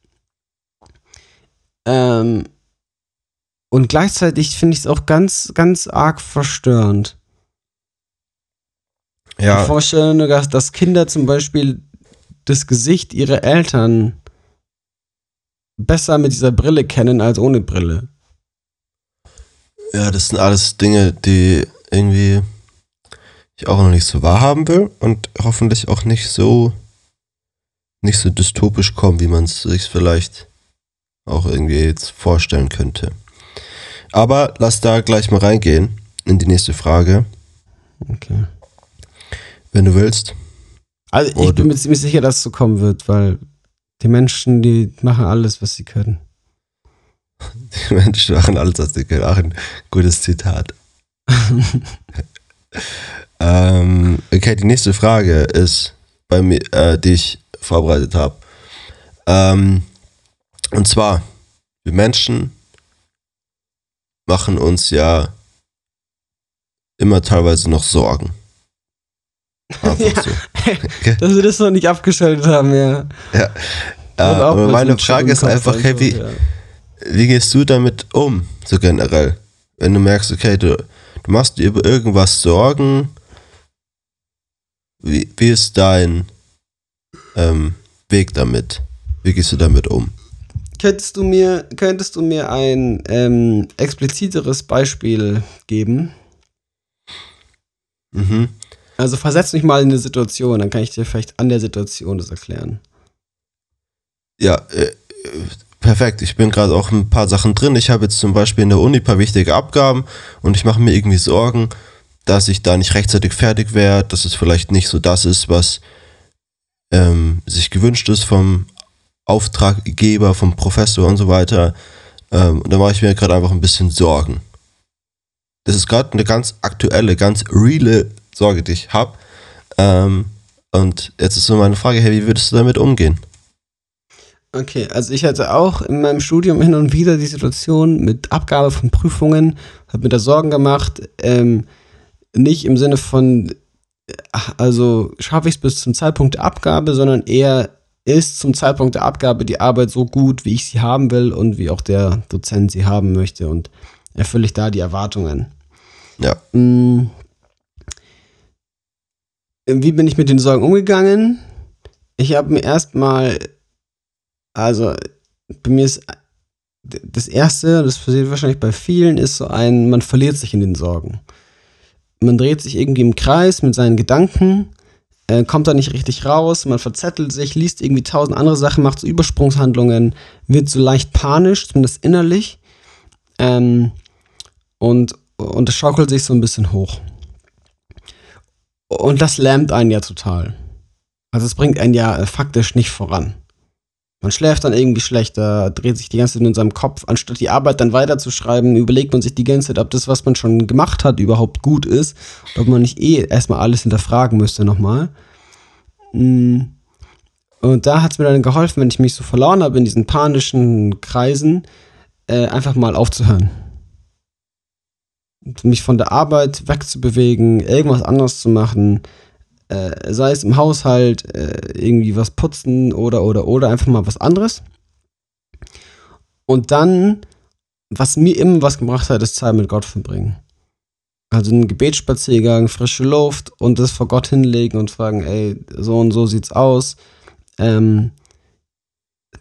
Ähm, und gleichzeitig finde ich es auch ganz, ganz arg verstörend. Die ja, Vorstellung, dass, dass Kinder zum Beispiel das Gesicht ihrer Eltern besser mit dieser Brille kennen als ohne Brille. ja, das sind alles Dinge, die irgendwie ich auch noch nicht so wahrhaben will und hoffentlich auch nicht so nicht so dystopisch kommen, wie man es sich vielleicht auch irgendwie jetzt vorstellen könnte. Aber lass da gleich mal reingehen in die nächste Frage, Okay. wenn du willst. Also ich Oh, bin mir ziemlich sicher, dass es so kommen wird, weil die Menschen, die machen alles, was sie können. Die Menschen machen alles, was sie können. Auch ein gutes Zitat. Ähm, okay, die nächste Frage ist bei mir, äh, die ich vorbereitet habe. Ähm, und zwar, wir Menschen machen uns ja immer teilweise noch Sorgen. Ja. so. Dass wir das noch nicht abgeschaltet haben, ja. Ja, Und auch aber meine Frage ist einfach, hey, wie, ja. wie gehst du damit um, so generell? Wenn du merkst, okay, du, du machst dir über irgendwas Sorgen, wie, wie ist dein ähm, Weg damit? Wie gehst du damit um? Könntest du mir, könntest du mir ein ähm, expliziteres Beispiel geben? Mhm. Also versetz mich mal in eine Situation, dann kann ich dir vielleicht an der Situation das erklären. Ja, äh, perfekt. Ich bin gerade auch ein paar Sachen drin. Ich habe jetzt zum Beispiel in der Uni ein paar wichtige Abgaben und ich mache mir irgendwie Sorgen, dass ich da nicht rechtzeitig fertig werde, dass es vielleicht nicht so das ist, was ähm, sich gewünscht ist vom Auftraggeber, vom Professor und so weiter. Ähm, und da mache ich mir gerade einfach ein bisschen Sorgen. Das ist gerade eine ganz aktuelle, ganz reale Sorge, die ich habe. Ähm, und jetzt ist so meine Frage, hey, wie würdest du damit umgehen? Okay, also ich hatte auch in meinem Studium hin und wieder die Situation mit Abgabe von Prüfungen, habe mir da Sorgen gemacht, ähm, nicht im Sinne von, also schaffe ich es bis zum Zeitpunkt der Abgabe, sondern eher ist zum Zeitpunkt der Abgabe die Arbeit so gut, wie ich sie haben will und wie auch der Dozent sie haben möchte und erfülle ich da die Erwartungen. Ja. Mm. Wie bin ich mit den Sorgen umgegangen? Ich habe mir erstmal, also bei mir ist das Erste, das passiert wahrscheinlich bei vielen, ist so ein, man verliert sich in den Sorgen. Man dreht sich irgendwie im Kreis mit seinen Gedanken, äh, kommt da nicht richtig raus, man verzettelt sich, liest irgendwie tausend andere Sachen, macht so Übersprungshandlungen, wird so leicht panisch, zumindest innerlich. Ähm, und, und das schaukelt sich so ein bisschen hoch. Und das lähmt einen ja total. Also es bringt einen ja äh, faktisch nicht voran. Man schläft dann irgendwie schlechter, dreht sich die ganze Zeit in seinem Kopf. Anstatt die Arbeit dann weiterzuschreiben, überlegt man sich die ganze Zeit, ob das, was man schon gemacht hat, überhaupt gut ist. Ob man nicht eh erstmal alles hinterfragen müsste nochmal. Mm. Und da hat es mir dann geholfen, wenn ich mich so verloren habe in diesen panischen Kreisen, äh, einfach mal aufzuhören. Mich von der Arbeit wegzubewegen, irgendwas anderes zu machen, Äh, sei es im Haushalt, äh, irgendwie was putzen oder, oder, oder einfach mal was anderes. Und dann, was mir immer was gebracht hat, ist Zeit mit Gott verbringen. Also einen Gebetsspaziergang, frische Luft und das vor Gott hinlegen und fragen, ey, so und so sieht's aus. Ähm,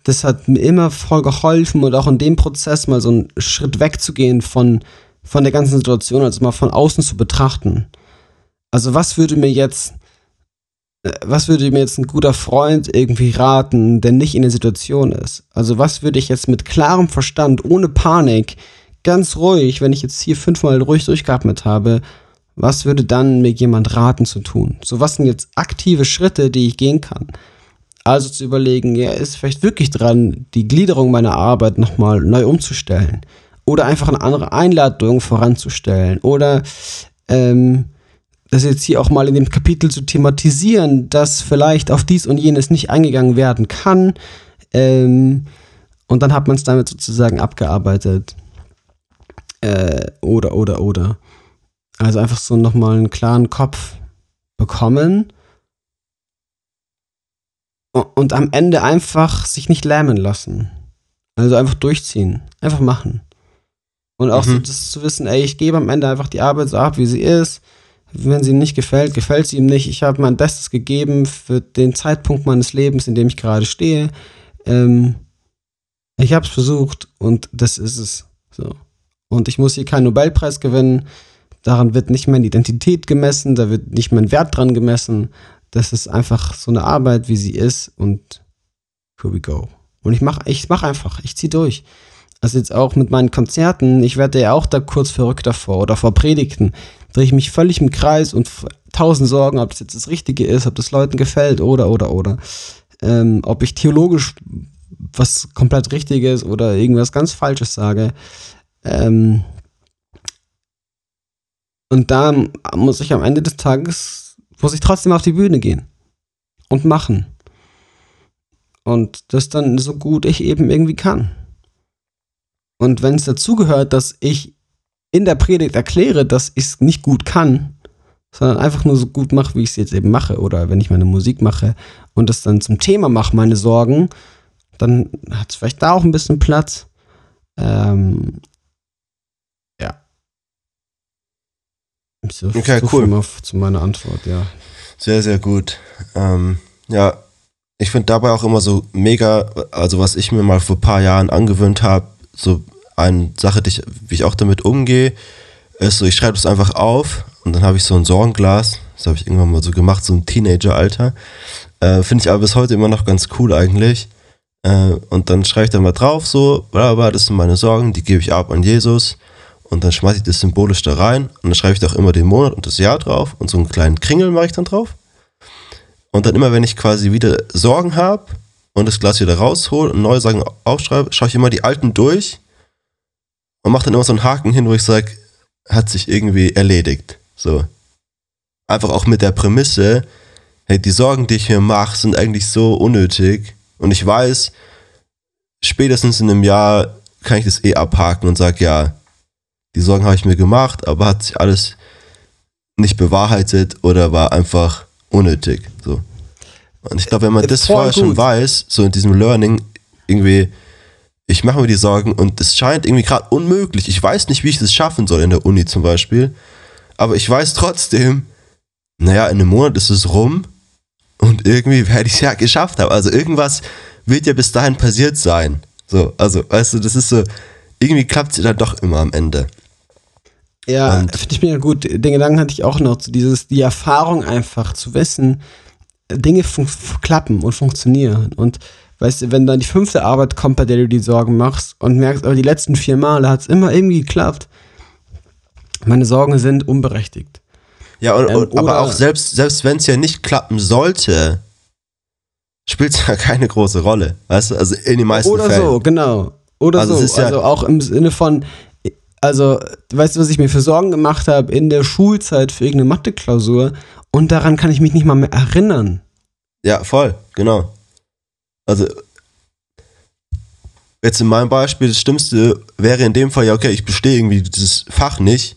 das hat mir immer voll geholfen und auch in dem Prozess mal so einen Schritt wegzugehen von, von der ganzen Situation, also mal von außen zu betrachten. Also was würde mir jetzt, was würde mir jetzt ein guter Freund irgendwie raten, der nicht in der Situation ist? Also was würde ich jetzt mit klarem Verstand, ohne Panik, ganz ruhig, wenn ich jetzt hier fünfmal ruhig durchgeatmet habe, was würde dann mir jemand raten zu tun? So, was sind jetzt aktive Schritte, die ich gehen kann? Also zu überlegen, ja, ist vielleicht wirklich dran, die Gliederung meiner Arbeit nochmal neu umzustellen. Oder einfach eine andere Einladung voranzustellen. Oder ähm, das jetzt hier auch mal in dem Kapitel zu thematisieren, dass vielleicht auf dies und jenes nicht eingegangen werden kann. Ähm, und dann hat man es damit sozusagen abgearbeitet. Äh, oder, oder, oder. Also einfach so nochmal einen klaren Kopf bekommen. Und am Ende einfach sich nicht lähmen lassen. Also einfach durchziehen. Einfach machen. Und auch mhm. so das zu wissen, ey, ich gebe am Ende einfach die Arbeit so ab, wie sie ist. Wenn sie ihm nicht gefällt, gefällt sie ihm nicht. Ich habe mein Bestes gegeben für den Zeitpunkt meines Lebens, in dem ich gerade stehe. Ähm, ich habe es versucht und das ist es. So. Und ich muss hier keinen Nobelpreis gewinnen. Daran wird nicht meine Identität gemessen, da wird nicht mein Wert dran gemessen. Das ist einfach so eine Arbeit, wie sie ist und here we go. Und ich mache ich mach einfach, ich ziehe durch. Also jetzt auch mit meinen Konzerten, ich werde ja auch da kurz verrückt davor oder vor Predigten, drehe ich mich völlig im Kreis und tausend Sorgen, ob das jetzt das Richtige ist, ob das Leuten gefällt oder, oder, oder. Ähm, ob ich theologisch was komplett Richtiges oder irgendwas ganz Falsches sage. Ähm, und da muss ich am Ende des Tages, muss ich trotzdem auf die Bühne gehen und machen. Und das dann so gut ich eben irgendwie kann. Und wenn es dazugehört, dass ich in der Predigt erkläre, dass ich es nicht gut kann, sondern einfach nur so gut mache, wie ich es jetzt eben mache, oder wenn ich meine Musik mache und das dann zum Thema mache, meine Sorgen, dann hat es vielleicht da auch ein bisschen Platz. Ähm, So, okay, so cool. zu meiner Antwort, ja. Sehr, sehr gut. Ähm, ja, ich finde dabei auch immer so mega, also was ich mir mal vor ein paar Jahren angewöhnt habe, so eine Sache, die ich, wie ich auch damit umgehe, ist so, ich schreibe es einfach auf und dann habe ich so ein Sorgenglas, das habe ich irgendwann mal so gemacht, so ein Teenager-Alter. Äh, finde ich aber bis heute immer noch ganz cool eigentlich. Äh, und dann schreibe ich da mal drauf, so, bla, bla, das sind meine Sorgen, die gebe ich ab an Jesus und dann schmeiße ich das symbolisch da rein und dann schreibe ich da auch immer den Monat und das Jahr drauf und so einen kleinen Kringel mache ich dann drauf. Und dann immer, wenn ich quasi wieder Sorgen habe und das Glas wieder raushole und neue Sorgen aufschreibe, schaue ich immer die alten durch und mache dann immer so einen Haken hin, wo ich sage, hat sich irgendwie erledigt. So. Einfach auch mit der Prämisse, hey, die Sorgen, die ich mir mache, sind eigentlich so unnötig und ich weiß, spätestens in einem Jahr kann ich das eh abhaken und sage, ja, die Sorgen habe ich mir gemacht, aber hat sich alles nicht bewahrheitet oder war einfach unnötig. So. Und ich glaube, wenn man äh, das vorher gut. schon weiß, so in diesem Learning, irgendwie, ich mache mir die Sorgen und es scheint irgendwie gerade unmöglich. Ich weiß nicht, wie ich das schaffen soll in der Uni zum Beispiel. Aber ich weiß trotzdem, naja, in einem Monat ist es rum und irgendwie werde ich es ja geschafft haben. Also irgendwas wird ja bis dahin passiert sein. So, also, weißt du, das ist so, irgendwie klappt es ja dann doch immer am Ende. Ja, finde ich mega gut. Den Gedanken hatte ich auch noch, dieses, die Erfahrung einfach zu wissen, Dinge klappen und funktionieren. Und weißt du, wenn dann die fünfte Arbeit kommt, bei der du die Sorgen machst und merkst, aber die letzten vier Male hat es immer irgendwie geklappt. Meine Sorgen sind unberechtigt. Ja, und, ähm, aber auch selbst, selbst wenn es ja nicht klappen sollte, spielt es ja keine große Rolle. Weißt du, also in den meisten oder Fällen. Oder so, genau. Oder also so. Ja also auch im Sinne von, also, weißt du, was ich mir für Sorgen gemacht habe in der Schulzeit für irgendeine Mathe-Klausur und daran kann ich mich nicht mal mehr erinnern. Ja, voll, genau. Also, jetzt in meinem Beispiel, das Schlimmste wäre in dem Fall, ja, okay, ich bestehe irgendwie dieses Fach nicht.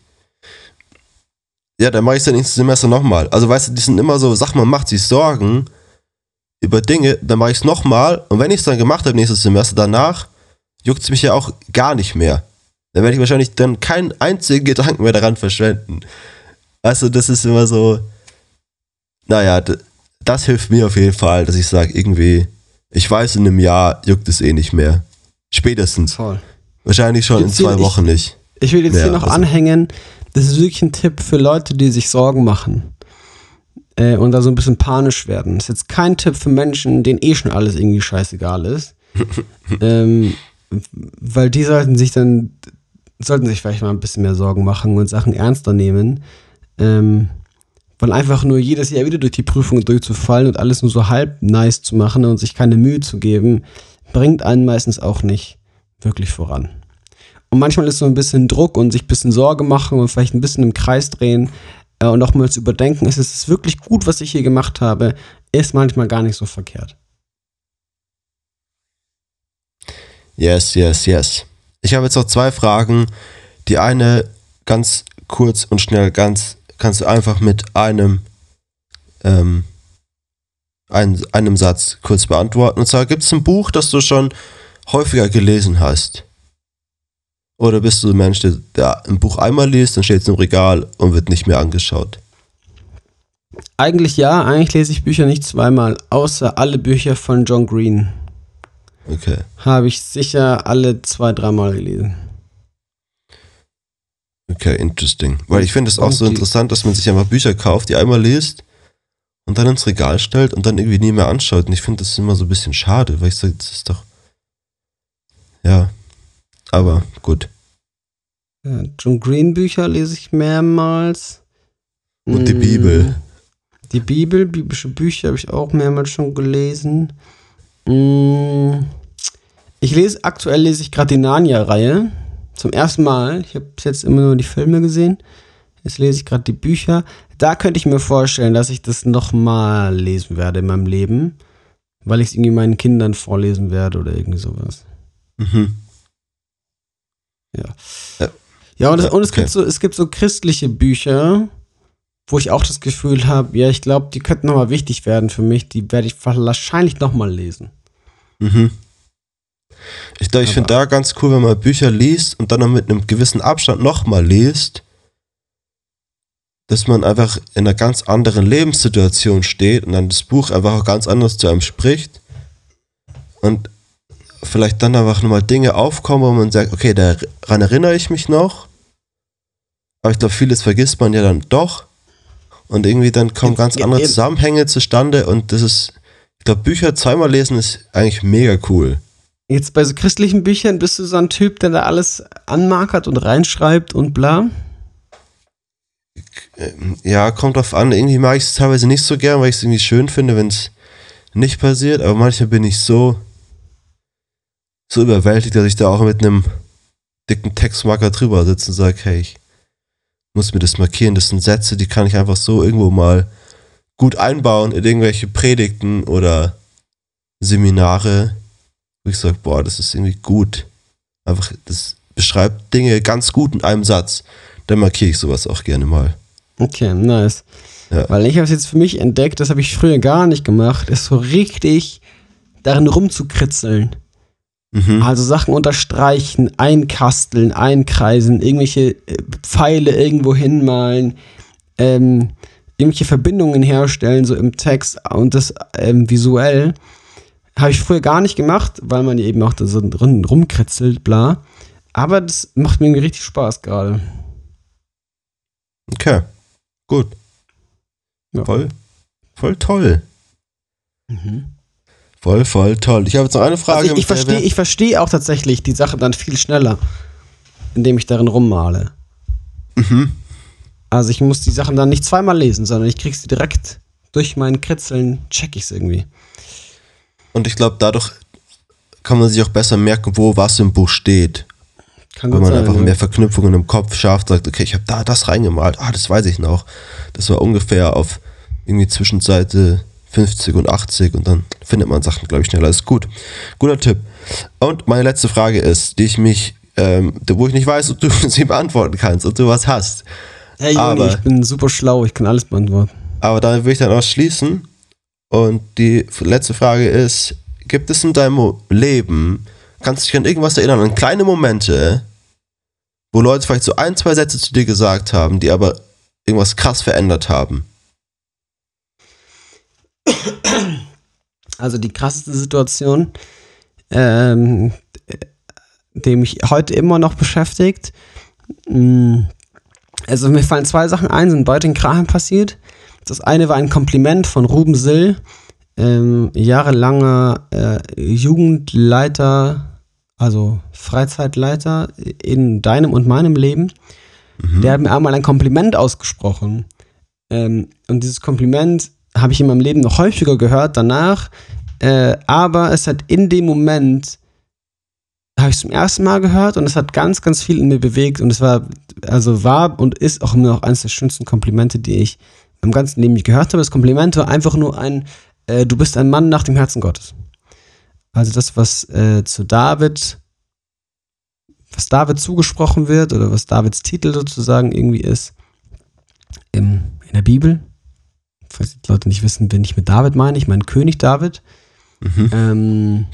ja, dann mache ich es dann nächstes Semester nochmal. Also weißt du, die sind immer so, sag man macht sich Sorgen über Dinge, dann mache ich es nochmal und wenn ich es dann gemacht habe nächstes Semester, danach juckt es mich ja auch gar nicht mehr. Dann werde ich wahrscheinlich dann keinen einzigen Gedanken mehr daran verschwenden. Also das ist immer so, naja, das hilft mir auf jeden Fall, dass ich sage, irgendwie, ich weiß, in einem Jahr juckt es eh nicht mehr. Spätestens. Voll. Wahrscheinlich schon in zwei Wochen ich, nicht. Ich will jetzt mehr, hier noch also. anhängen, das ist wirklich ein Tipp für Leute, die sich Sorgen machen äh, und da so ein bisschen panisch werden. Das ist jetzt kein Tipp für Menschen, denen eh schon alles irgendwie scheißegal ist. ähm, weil die sollten sich dann, sollten sich vielleicht mal ein bisschen mehr Sorgen machen und Sachen ernster nehmen. Ähm, weil einfach nur jedes Jahr wieder durch die Prüfungen durchzufallen und alles nur so halb nice zu machen und sich keine Mühe zu geben, bringt einen meistens auch nicht wirklich voran. Und manchmal ist so ein bisschen Druck und sich ein bisschen Sorge machen und vielleicht ein bisschen im Kreis drehen äh, und nochmals überdenken, ist es wirklich gut, was ich hier gemacht habe, ist manchmal gar nicht so verkehrt. Yes, yes, yes. Ich habe jetzt noch zwei Fragen. Die eine ganz kurz und schnell, ganz kannst du einfach mit einem, ähm, ein, einem Satz kurz beantworten. Und zwar gibt es ein Buch, das du schon häufiger gelesen hast. Oder bist du ein Mensch, der, der ein Buch einmal liest, dann steht es im Regal und wird nicht mehr angeschaut? Eigentlich ja, eigentlich lese ich Bücher nicht zweimal, außer alle Bücher von John Green. Okay. Habe ich sicher alle zwei, dreimal gelesen. Okay, interesting. Weil ich finde es auch so interessant, dass man sich einfach Bücher kauft, die einmal liest und dann ins Regal stellt und dann irgendwie nie mehr anschaut. Und ich finde das immer so ein bisschen schade, weil ich sage, das ist doch. Ja, aber gut. Ja, John Green Bücher lese ich mehrmals. Und die Bibel. Mm, die Bibel, biblische Bücher habe ich auch mehrmals schon gelesen. Mm, ich lese, aktuell lese ich gerade die Narnia-Reihe. Zum ersten Mal. Ich habe bis jetzt immer nur die Filme gesehen. Jetzt lese ich gerade die Bücher. Da könnte ich mir vorstellen, dass ich das nochmal lesen werde in meinem Leben. Weil ich es irgendwie meinen Kindern vorlesen werde oder irgendwie sowas. Mhm. Ja. Ja, ja und, es, und es, okay. gibt so, es gibt so christliche Bücher, wo ich auch das Gefühl habe, ja, ich glaube, die könnten nochmal wichtig werden für mich. Die werde ich wahrscheinlich nochmal lesen. Mhm. Ich, ich finde da ganz cool, wenn man Bücher liest und dann noch mit einem gewissen Abstand nochmal liest, dass man einfach in einer ganz anderen Lebenssituation steht und dann das Buch einfach auch ganz anders zu einem spricht. Und vielleicht dann einfach nochmal Dinge aufkommen, wo man sagt, okay, daran erinnere ich mich noch. Aber ich glaube, vieles vergisst man ja dann doch. Und irgendwie dann kommen ganz andere Zusammenhänge zustande und das ist, ich glaube, Bücher zweimal lesen ist eigentlich mega cool. Jetzt bei so christlichen Büchern bist du so ein Typ, der da alles anmarkert und reinschreibt und bla? Ja, kommt drauf an. Irgendwie mag ich es teilweise nicht so gern, weil ich es irgendwie schön finde, wenn es nicht passiert. Aber manchmal bin ich so so überwältigt, dass ich da auch mit einem dicken Textmarker drüber sitze und sage, hey, ich muss mir das markieren. Das sind Sätze, die kann ich einfach so irgendwo mal gut einbauen in irgendwelche Predigten oder Seminare, wo ich sage, boah, das ist irgendwie gut. Einfach, das beschreibt Dinge ganz gut in einem Satz. Dann markiere ich sowas auch gerne mal. Okay, nice. Ja. Weil ich habe es jetzt für mich entdeckt, das habe ich früher gar nicht gemacht, ist so richtig darin rumzukritzeln. Mhm. Also Sachen unterstreichen, einkasteln, einkreisen, irgendwelche äh, Pfeile irgendwo hinmalen, ähm, irgendwelche Verbindungen herstellen, so im Text und das ähm, visuell. Habe ich früher gar nicht gemacht, weil man eben auch da so drin rumkritzelt, bla. Aber das macht mir richtig Spaß gerade. Okay, gut. Ja. Voll, voll toll. Mhm. Voll, voll toll. Ich habe jetzt noch eine Frage. Also ich, ich verstehe ich versteh auch tatsächlich die Sache dann viel schneller, indem ich darin rummale. Mhm. Also ich muss die Sachen dann nicht zweimal lesen, sondern ich krieg sie direkt durch mein Kritzeln, check ich es irgendwie. Und ich glaube, dadurch kann man sich auch besser merken, wo was im Buch steht. Kann Weil man sein, einfach ja. mehr Verknüpfungen im Kopf schafft, sagt, okay, ich habe da das reingemalt, ah, das weiß ich noch. Das war ungefähr auf irgendwie Zwischenseite 50 und 80 und dann findet man Sachen, glaube ich, schneller. Ist gut. Guter Tipp. Und meine letzte Frage ist, die ich mich, ähm, wo ich nicht weiß, ob du sie beantworten kannst, ob du was hast. Hey Juni, Aber- ich bin super schlau, ich kann alles beantworten. Aber da will ich dann auch schließen. Und die letzte Frage ist: Gibt es in deinem Leben, kannst du dich an irgendwas erinnern, an kleine Momente, wo Leute vielleicht so ein, zwei Sätze zu dir gesagt haben, die aber irgendwas krass verändert haben? Also die krasseste Situation, ähm, die mich heute immer noch beschäftigt. mh, Also mir fallen zwei Sachen ein, sind beide in Krahen passiert. Das eine war ein Kompliment von Ruben Sill, ähm, jahrelanger äh, Jugendleiter, also Freizeitleiter in deinem und meinem Leben. Der hat mir einmal ein Kompliment ausgesprochen. Ähm, und dieses Kompliment habe ich in meinem Leben noch häufiger gehört danach. Äh, aber es hat in dem Moment, habe ich es zum ersten Mal gehört und es hat ganz, ganz viel in mir bewegt. Und es war, also war und ist auch immer noch eines der schönsten Komplimente, die ich im ganzen Leben gehört habe. Das Kompliment war einfach nur ein, äh, du bist ein Mann nach dem Herzen Gottes. Also das, was äh, zu David was David zugesprochen wird oder was Davids Titel sozusagen irgendwie ist im, in der Bibel. Falls die Leute nicht wissen, wen ich mit David meine, ich meine König David. Mhm. Ähm,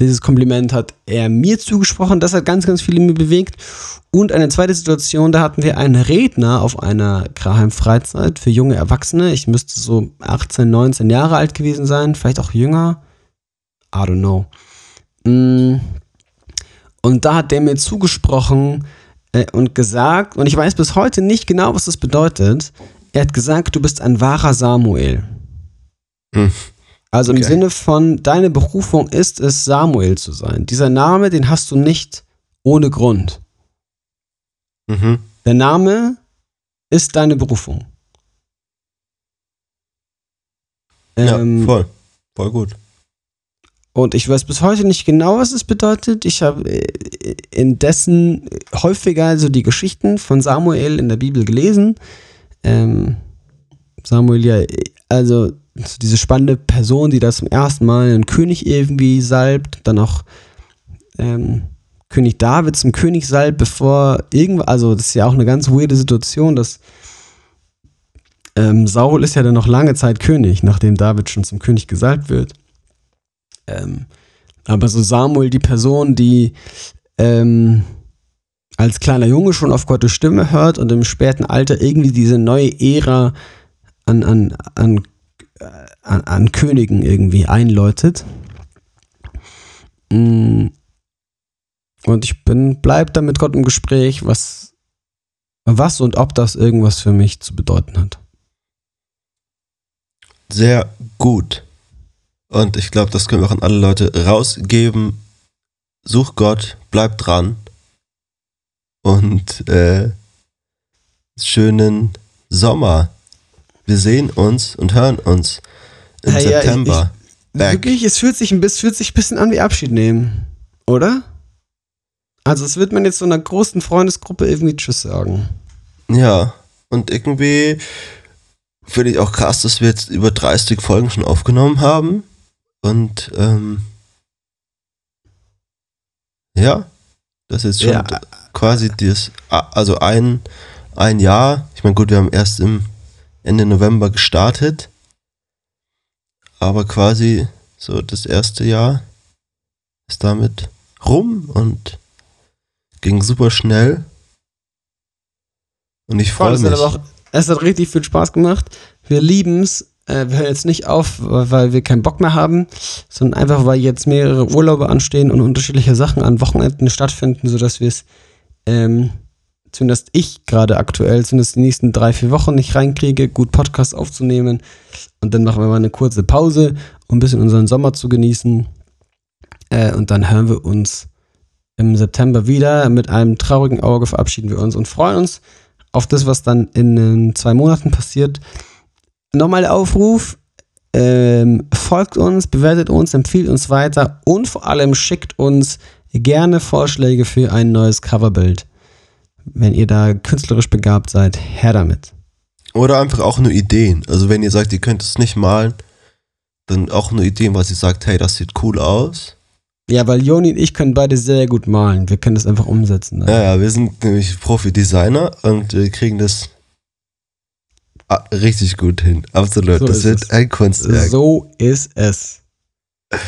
dieses Kompliment hat er mir zugesprochen, das hat ganz, ganz viel in mir bewegt. Und eine zweite Situation, da hatten wir einen Redner auf einer Kraheim-Freizeit für junge Erwachsene. Ich müsste so 18, 19 Jahre alt gewesen sein, vielleicht auch jünger. I don't know. Mm. Und da hat der mir zugesprochen äh, und gesagt, und ich weiß bis heute nicht genau, was das bedeutet. Er hat gesagt, du bist ein wahrer Samuel. Hm. Also im Okay. Sinne von, deine Berufung ist es, Samuel zu sein. Dieser Name, den hast du nicht ohne Grund. Mhm. Der Name ist deine Berufung. Ja, Ähm, voll. Voll gut. Und ich weiß bis heute nicht genau, was es bedeutet. Ich habe äh, indessen häufiger so die Geschichten von Samuel in der Bibel gelesen. Ähm, Samuel ja, also so diese spannende Person, die da zum ersten Mal einen König irgendwie salbt, dann auch ähm, König David zum König salbt, bevor irgendwas, also das ist ja auch eine ganz weirde Situation, dass ähm, Saul ist ja dann noch lange Zeit König, nachdem David schon zum König gesalbt wird. Ähm, aber so Samuel, die Person, die ähm, als kleiner Junge schon auf Gottes Stimme hört und im späten Alter irgendwie diese neue Ära an, an, an, an, an Königen irgendwie einläutet. Mm. Und ich bin, bleib da mit Gott im Gespräch, was, was und ob das irgendwas für mich zu bedeuten hat. Sehr gut. Und ich glaube, das können wir auch an alle Leute rausgeben. Such Gott, bleib dran. Und äh, schönen Sommer. Wir sehen uns und hören uns im ja, ich- September. Back. Wirklich, es fühlt sich ein bisschen, fühlt sich ein bisschen an wie Abschied nehmen, oder? Also es wird man jetzt so einer großen Freundesgruppe irgendwie Tschüss sagen. Ja, und irgendwie finde ich auch krass, dass wir jetzt über 30 Folgen schon aufgenommen haben. Und ähm, ja, das ist schon Ja. quasi das, also ein, ein Jahr. Ich meine, gut, wir haben erst im Ende November gestartet, aber quasi so das erste Jahr ist damit rum und ging super schnell. Und ich freue mich. hat auch, es hat richtig viel Spaß gemacht. Wir lieben es. Äh, wir hören jetzt nicht auf, weil wir keinen Bock mehr haben, sondern einfach, weil jetzt mehrere Urlaube anstehen und unterschiedliche Sachen an Wochenenden stattfinden, sodass wir es, ähm, zumindest ich gerade aktuell, zumindest die nächsten drei, vier Wochen nicht reinkriege, gut Podcast aufzunehmen. Und dann machen wir mal eine kurze Pause, um ein bisschen unseren Sommer zu genießen. Äh, und dann hören wir uns im September wieder. Mit einem traurigen Auge verabschieden wir uns und freuen uns auf das, was dann in äh, zwei Monaten passiert. Nochmal der Aufruf, ähm, folgt uns, bewertet uns, empfiehlt uns weiter und vor allem schickt uns gerne Vorschläge für ein neues Coverbild. Wenn ihr da künstlerisch begabt seid, her damit. Oder einfach auch nur Ideen. Also wenn ihr sagt, ihr könnt es nicht malen, dann auch nur Ideen, was ihr sagt, hey, das sieht cool aus. Ja, weil Joni und ich können beide sehr gut malen. Wir können das einfach umsetzen. Ja, ja, wir sind nämlich Profi-Designer und äh, kriegen das ah, richtig gut hin. Absolut. So das ist wird es. ein Kunstwerk. So ist es. Hey,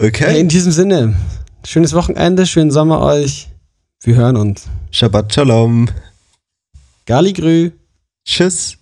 Okay. in diesem Sinne, schönes Wochenende, schönen Sommer euch. Wir hören uns. Shabbat Shalom. Gali Grü. Tschüss.